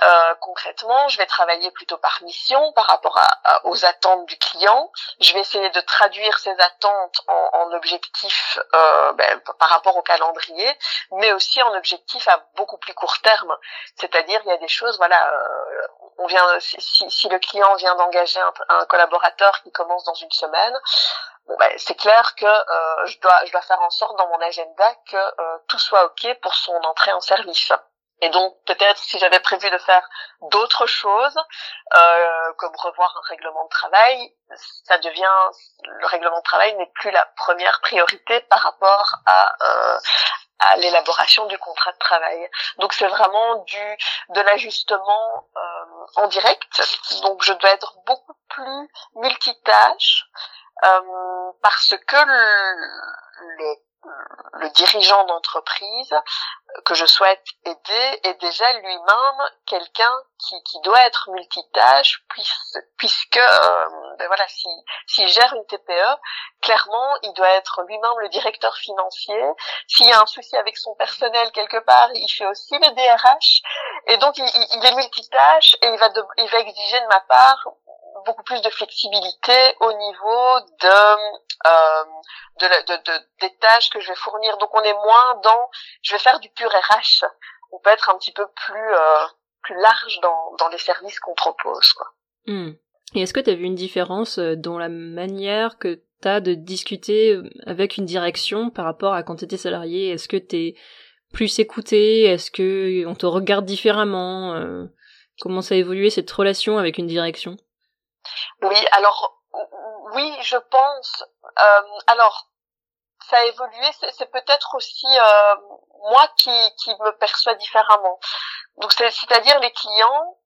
euh, concrètement, je vais travailler plutôt par mission par rapport à, aux attentes du client. Je vais essayer de traduire ces attentes en, en objectifs euh, ben, par rapport au calendrier, mais aussi en objectifs à beaucoup plus court terme. C'est-à-dire, il y a des choses, voilà, euh, on vient, si, si, le client vient d'engager un, un, collaborateur qui commence dans une semaine, bon, ben, c'est clair que euh, je dois, je dois faire en sorte dans mon agenda que euh, tout soit ok pour son entrée en service. Et donc peut-être si j'avais prévu de faire d'autres choses, euh, comme revoir un règlement de travail, ça devient le règlement de travail n'est plus la première priorité par rapport à euh, à l'élaboration du contrat de travail. Donc c'est vraiment du de l'ajustement euh, en direct. Donc je dois être beaucoup plus multitâche euh, parce que le, les le dirigeant d'entreprise que je souhaite aider est déjà lui-même quelqu'un qui, qui doit être multitâche puisque euh, ben voilà si s'il gère une TPE clairement il doit être lui-même le directeur financier. S'il y a un souci avec son personnel quelque part il fait aussi le DRH et donc il, il est multitâche et il va il va exiger de ma part beaucoup plus de flexibilité au niveau de, euh, de, de, des tâches que je vais fournir. Donc on est moins dans je vais faire du pur RH. On peut être un petit peu plus euh, plus large dans, dans les services qu'on propose. Quoi. Hmm. Et est-ce que tu as vu une différence euh, dans la manière que tu as de discuter euh, avec une direction par rapport à quand tu étais salarié? Est-ce que tu es plus écouté? Est-ce que on te regarde différemment Comment ça a évolué cette relation avec une direction? Oui, alors oui, je pense. Euh, alors ça a évolué, c'est peut-être aussi euh, moi qui, qui me perçois différemment. Donc c'est-à-dire les clients,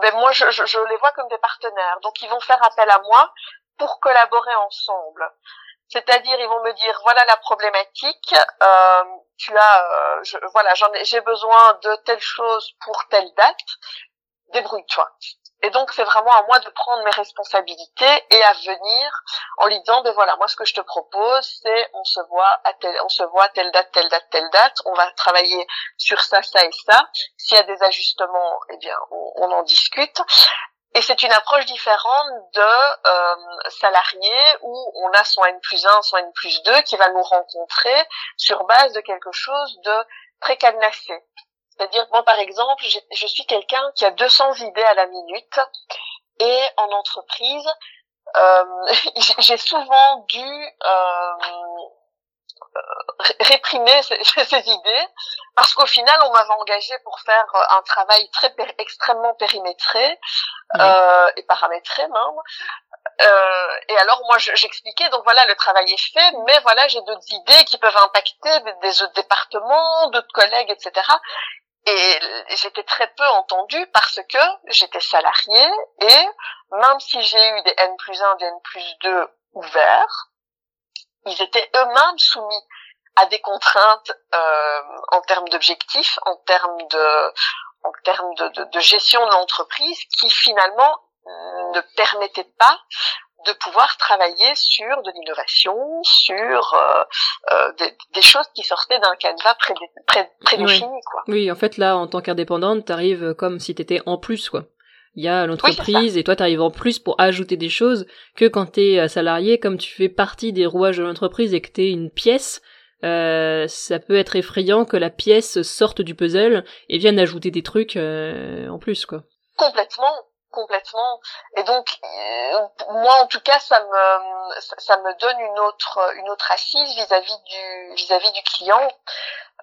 ben moi je, je, les vois comme des partenaires, donc ils vont faire appel à moi pour collaborer ensemble. C'est-à-dire ils vont me dire voilà la problématique, euh, tu as, je, voilà j'ai besoin de telle chose pour telle date, débrouille-toi. Et donc c'est vraiment à moi de prendre mes responsabilités et à venir en lui disant ben voilà moi ce que je te propose c'est on se voit à telle on se voit telle date telle date telle date on va travailler sur ça ça et ça s'il y a des ajustements eh bien on, en discute et c'est une approche différente de euh, salarié où on a son N plus 1, son N plus 2 qui va nous rencontrer sur base de quelque chose de très cadenassé. C'est-à-dire, moi, par exemple, je suis quelqu'un qui a 200 idées à la minute et en entreprise, euh, [LAUGHS] j'ai souvent dû euh, réprimer ces, [LAUGHS] ces, idées parce qu'au final, on m'avait engagé pour faire un travail très extrêmement périmétré euh, et paramétré même. Euh, et alors moi j'expliquais donc voilà le travail est fait mais voilà j'ai d'autres idées qui peuvent impacter des, des autres départements d'autres collègues etc et j'étais très peu entendue parce que j'étais salariée et même si j'ai eu des N plus 1, des N plus 2 ouverts, ils étaient eux-mêmes soumis à des contraintes euh, en termes d'objectifs, en termes de en termes de, de, de gestion de l'entreprise qui finalement ne permettaient pas de pouvoir travailler sur de l'innovation, sur euh, euh, des, des, choses qui sortaient d'un canevas prédéfini. Oui. Quoi. oui, en fait, là, en tant qu'indépendante, t'arrives comme si t'étais en plus, quoi. Il y a l'entreprise et toi t'arrives en plus pour ajouter des choses que quand t'es euh, salarié, comme tu fais partie des rouages de l'entreprise et que t'es une pièce, euh, ça peut être effrayant que la pièce sorte du puzzle et vienne ajouter des trucs euh, en plus, quoi. Complètement, complètement. Et donc euh, moi en tout cas ça me ça me donne une autre une autre assise vis-à-vis du vis-à-vis du client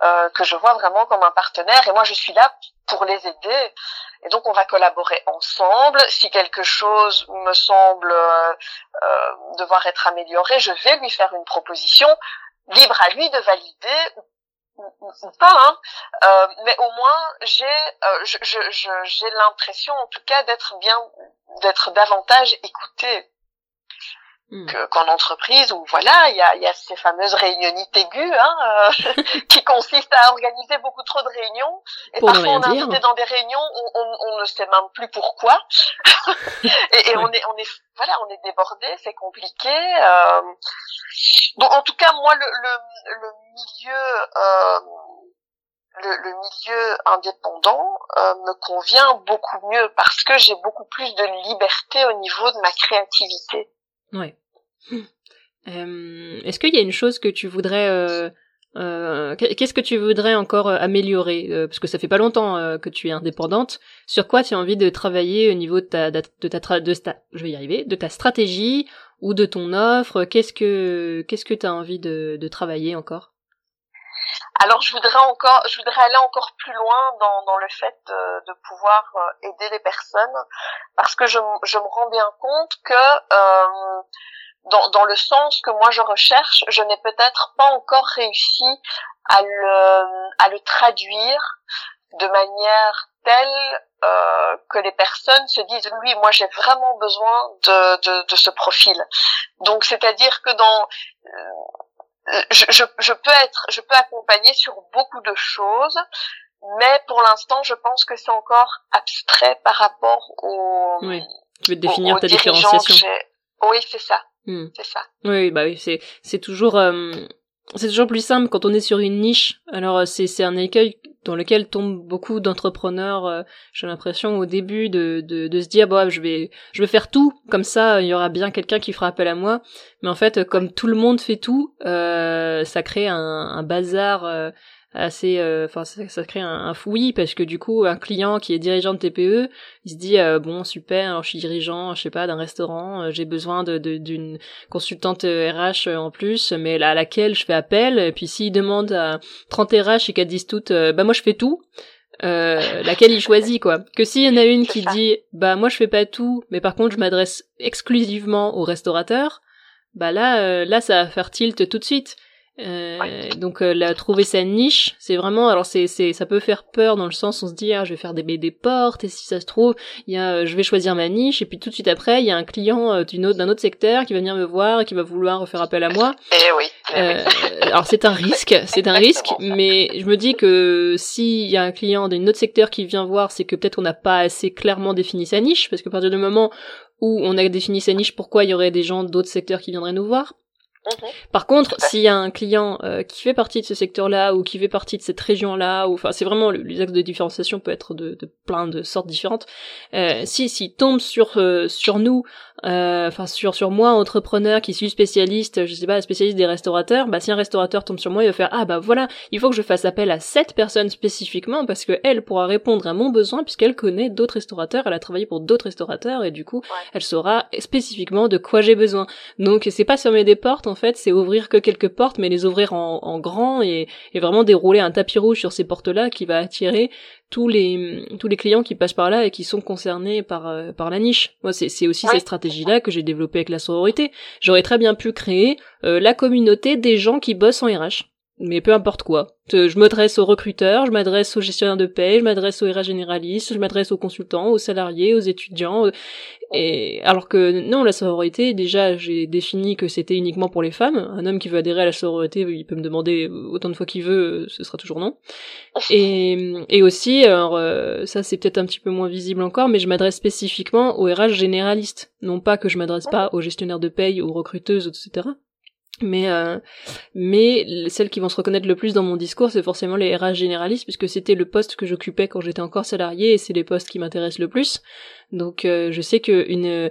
euh, que je vois vraiment comme un partenaire. Et moi je suis là pour les aider. Et donc on va collaborer ensemble. Si quelque chose me semble euh, euh devoir être amélioré je vais lui faire une proposition libre à lui de valider pas, hein. Euh, mais au moins j'ai euh, l'impression en tout cas d'être bien d'être davantage écoutée. Qu'en entreprise où voilà il y a, y a, ces fameuses réunionites aiguës hein, euh, [LAUGHS] qui consistent à organiser beaucoup trop de réunions. Et parfois on est invité dans des réunions on, on, on, ne sait même plus pourquoi. [LAUGHS] Et, et on est on est voilà on est débordé c'est compliqué euh... donc en tout cas moi le le, le milieu euh, le, le, milieu indépendant euh, me convient beaucoup mieux parce que j'ai beaucoup plus de liberté au niveau de ma créativité. Ouais. Euh, Est-ce qu'il y a une chose que tu voudrais euh, euh, Qu'est-ce que tu voudrais encore euh, améliorer Parce que ça fait pas longtemps que tu es indépendante. Sur quoi tu as envie de travailler au niveau de ta, de ta, de ta, je vais y arriver, de ta stratégie ou de ton offre? Qu'est-ce que, qu'est-ce que tu as envie de, de travailler encore? Alors je voudrais encore, je voudrais aller encore plus loin dans, dans le fait de, de pouvoir euh, aider les personnes, parce que je, je me rends bien compte que euh, dans, dans le sens que moi je recherche, je n'ai peut-être pas encore réussi à le, à le traduire de manière telle euh, que les personnes se disent oui moi j'ai vraiment besoin de, de, de ce profil. Donc c'est à dire que dans je, je, je, peux être, je peux accompagner sur beaucoup de choses, mais pour l'instant, je pense que c'est encore abstrait par rapport au. Oui. Tu veux définir ta différenciation. Oui, c'est ça. Hmm. C'est ça. Oui, bah oui, c'est c'est toujours euh, c'est toujours plus simple quand on est sur une niche. Alors euh, c'est c'est un écueil dans lequel tombent beaucoup d'entrepreneurs. Euh, j'ai l'impression au début de, de, de se dire bon je vais je vais faire tout comme ça il y aura bien quelqu'un qui fera appel à moi. Mais en fait comme tout le monde fait tout, euh, ça crée un bazar assez euh, enfin ça, crée un, un, fouillis parce que du coup un client qui est dirigeant de TPE il se dit euh, bon super alors je suis dirigeant je sais pas d'un restaurant euh, j'ai besoin de d'une consultante RH en plus mais là à laquelle je fais appel et puis s'il demande à 30 RH et qu'elles disent toutes bah moi je fais tout euh, [LAUGHS] laquelle il choisit quoi. Que s'il y en a une qui dit bah moi je fais pas tout, mais par contre je m'adresse exclusivement aux restaurateurs, bah là là ça va faire tilt tout de suite. Euh, donc euh, la, trouver sa niche, c'est vraiment alors c'est c'est ça peut faire peur dans le sens on se dit ah je vais faire des des portes et si ça se trouve il y a euh, je vais choisir ma niche et puis tout de suite après il y a un client euh, d'une autre d'un autre secteur qui va venir me voir et qui va vouloir faire appel à moi. Eh oui. Eh alors c'est un risque, c'est un risque, mais je me dis que s'il y a un client d'un autre secteur qui vient voir, c'est que peut-être on n'a pas assez clairement défini sa niche parce que à partir du moment où on a défini sa niche, pourquoi il y aurait des gens d'autres secteurs qui viendraient nous voir? Par contre, s'il y a un client euh, qui fait partie de ce secteur-là ou qui fait partie de cette région-là, ou enfin c'est vraiment les axes de différenciation peut être de, de plein de sortes différentes. Euh, si s'il tombe sur euh, sur nous euh, enfin sur sur moi entrepreneur qui suis spécialiste je sais pas spécialiste des restaurateurs bah si un restaurateur tombe sur moi il va faire ah bah voilà il faut que je fasse appel à cette personne spécifiquement parce que elle pourra répondre à mon besoin puisqu'elle connaît d'autres restaurateurs elle a travaillé pour d'autres restaurateurs et du coup elle saura spécifiquement de quoi j'ai besoin. Donc c'est pas fermer des portes en fait c'est ouvrir que quelques portes mais les ouvrir en, en grand et, et vraiment dérouler un tapis rouge sur ces portes là qui va attirer tous les tous les clients qui passent par là et qui sont concernés par euh, par la niche. Moi, c'est c'est aussi cette stratégie là que j'ai développée avec la sororité. J'aurais très bien pu créer euh, la communauté des gens qui bossent en RH mais peu importe quoi. Je m'adresse aux recruteurs, je m'adresse aux gestionnaires de paie, je m'adresse aux RH généralistes, je m'adresse aux consultants, aux salariés, aux étudiants. Euh, et alors que non, la sororité, déjà, j'ai défini que c'était uniquement pour les femmes. Un homme qui veut adhérer à la sororité, il peut me demander autant de fois qu'il veut, ce sera toujours non. Et, et aussi, alors euh, ça c'est peut-être un petit peu moins visible encore, mais je m'adresse spécifiquement aux RH généralistes. Non pas que je m'adresse pas aux gestionnaires de paye, aux recruteuses, etc mais euh, mais celles qui vont se reconnaître le plus dans mon discours, c'est forcément les RH généralistes, puisque c'était le poste que j'occupais quand j'étais encore salarié, et c'est les postes qui m'intéressent le plus. Donc euh, je sais que une,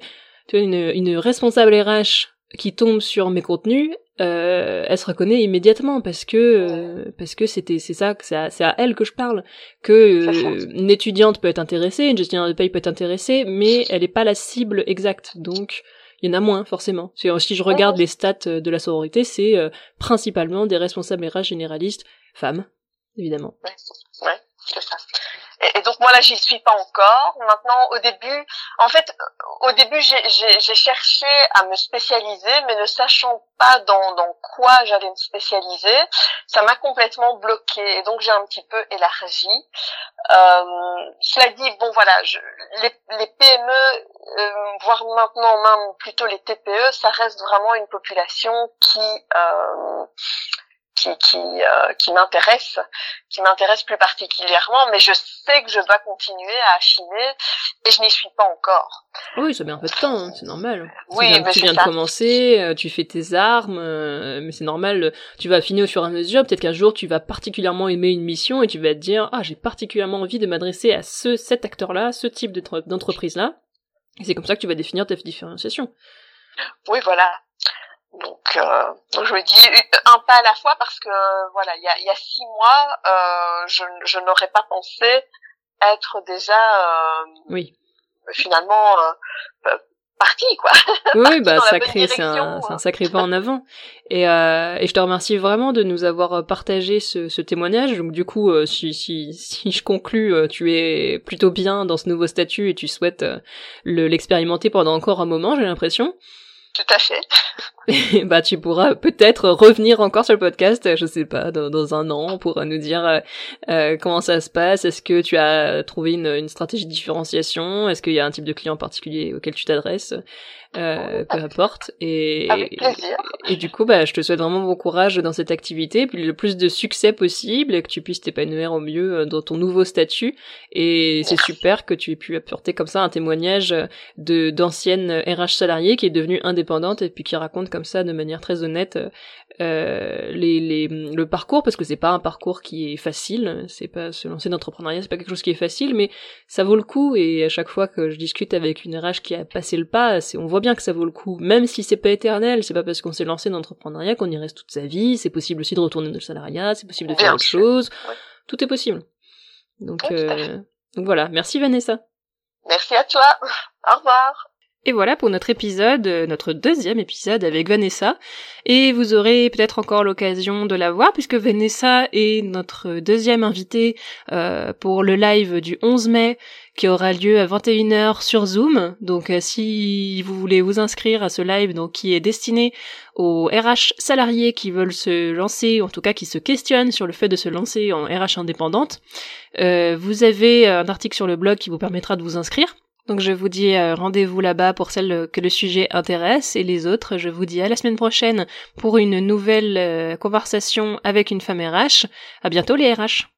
une, une responsable RH qui tombe sur mes contenus, euh, elle se reconnaît immédiatement parce que euh, parce que c'était c'est ça c'est à, à elle que je parle. Que euh, une étudiante peut être intéressée une gestionnaire de paye peut être intéressée mais elle n'est pas la cible exacte. Donc il y en a moins forcément. Si je regarde les stats euh, de la sororité, c'est euh, principalement des responsables RH généralistes, femmes, évidemment. Ouais, c'est ça. Et, donc moi là j'y suis pas encore. Maintenant au début, en fait au début j'ai cherché à me spécialiser, mais ne sachant pas dans, dans quoi j'allais me spécialiser, ça m'a complètement bloqué. Et donc j'ai un petit peu élargi. Euh, cela dit, bon voilà, je, les, les PME, euh, voire maintenant même plutôt les TPE, ça reste vraiment une population qui euh, qui qui, euh, qui m'intéresse, qui m'intéresse plus particulièrement, mais je sais que je dois continuer à affiner et je n'y suis pas encore. Oui, ça met un peu de temps, hein, c'est normal. Oui, tu viens, tu viens de commencer, euh, tu fais tes armes, euh, mais c'est normal. Tu vas affiner au fur et à mesure. Peut-être qu'un jour tu vas particulièrement aimer une mission et tu vas te dire ah j'ai particulièrement envie de m'adresser à ce cet acteur-là, ce type d'entreprise-là. Et c'est comme ça que tu vas définir ta différenciation. Oui, voilà. Donc, euh, je me dis un pas à la fois parce que voilà, il y a, y a, six mois, euh, je, je n'aurais pas pensé être déjà euh, oui. finalement euh, parti quoi. [LAUGHS] Oui, bah sacré, c'est un, un, sacré pas en [LAUGHS] avant. Et, euh, et je te remercie vraiment de nous avoir partagé ce, ce témoignage. Donc du coup, euh, si, si, si je conclus, euh, tu es plutôt bien dans ce nouveau statut et tu souhaites l'expérimenter pendant encore un moment, j'ai l'impression. Tout à fait. [LAUGHS] bah, tu pourras peut-être revenir encore sur le podcast, je sais pas, dans, un an, pour nous dire euh, euh, comment ça se passe. Est-ce que tu as trouvé une, une stratégie de différenciation? Est-ce qu'il y a un type de client particulier auquel tu t'adresses? Euh, peu importe. Et, et, du coup, bah, je te souhaite vraiment bon courage dans cette activité, puis le plus de succès possible, et que tu puisses t'épanouir au mieux euh, dans ton nouveau statut. Et c'est super que tu aies pu apporter comme ça un témoignage de d'ancienne RH salariée qui est devenue indépendante et puis qui raconte comme ça de manière très honnête euh, les, les, le parcours parce que c'est pas un parcours qui est facile c'est pas se lancer dans l'entrepreneuriat c'est pas quelque chose qui est facile mais ça vaut le coup et à chaque fois que je discute avec une RH qui a passé le pas c'est on voit bien que ça vaut le coup. Même si c'est pas éternel c'est pas parce qu'on s'est lancé dans l'entrepreneuriat qu'on y reste toute sa vie. C'est possible aussi de retourner dans le salariat c'est possible de faire autre chose. Tout est possible. Donc euh, donc voilà. Merci Vanessa. Merci à toi. Au revoir. Et voilà pour notre épisode, euh, notre deuxième épisode avec Vanessa. Et vous aurez peut-être encore l'occasion de la voir puisque Vanessa est notre deuxième invitée euh, pour le live du 11 mai qui aura lieu à 21h sur Zoom. Donc euh, si vous voulez vous inscrire à ce live donc qui est destiné aux RH salariés qui veulent se lancer, en tout cas qui se questionnent sur le fait de se lancer en RH indépendante, vous avez un article sur le blog qui vous permettra de vous inscrire. Donc je vous dis euh, rendez-vous là-bas pour celles que le sujet intéresse et les autres, je vous dis à la semaine prochaine pour une nouvelle euh, conversation avec une femme RH. À bientôt les RH.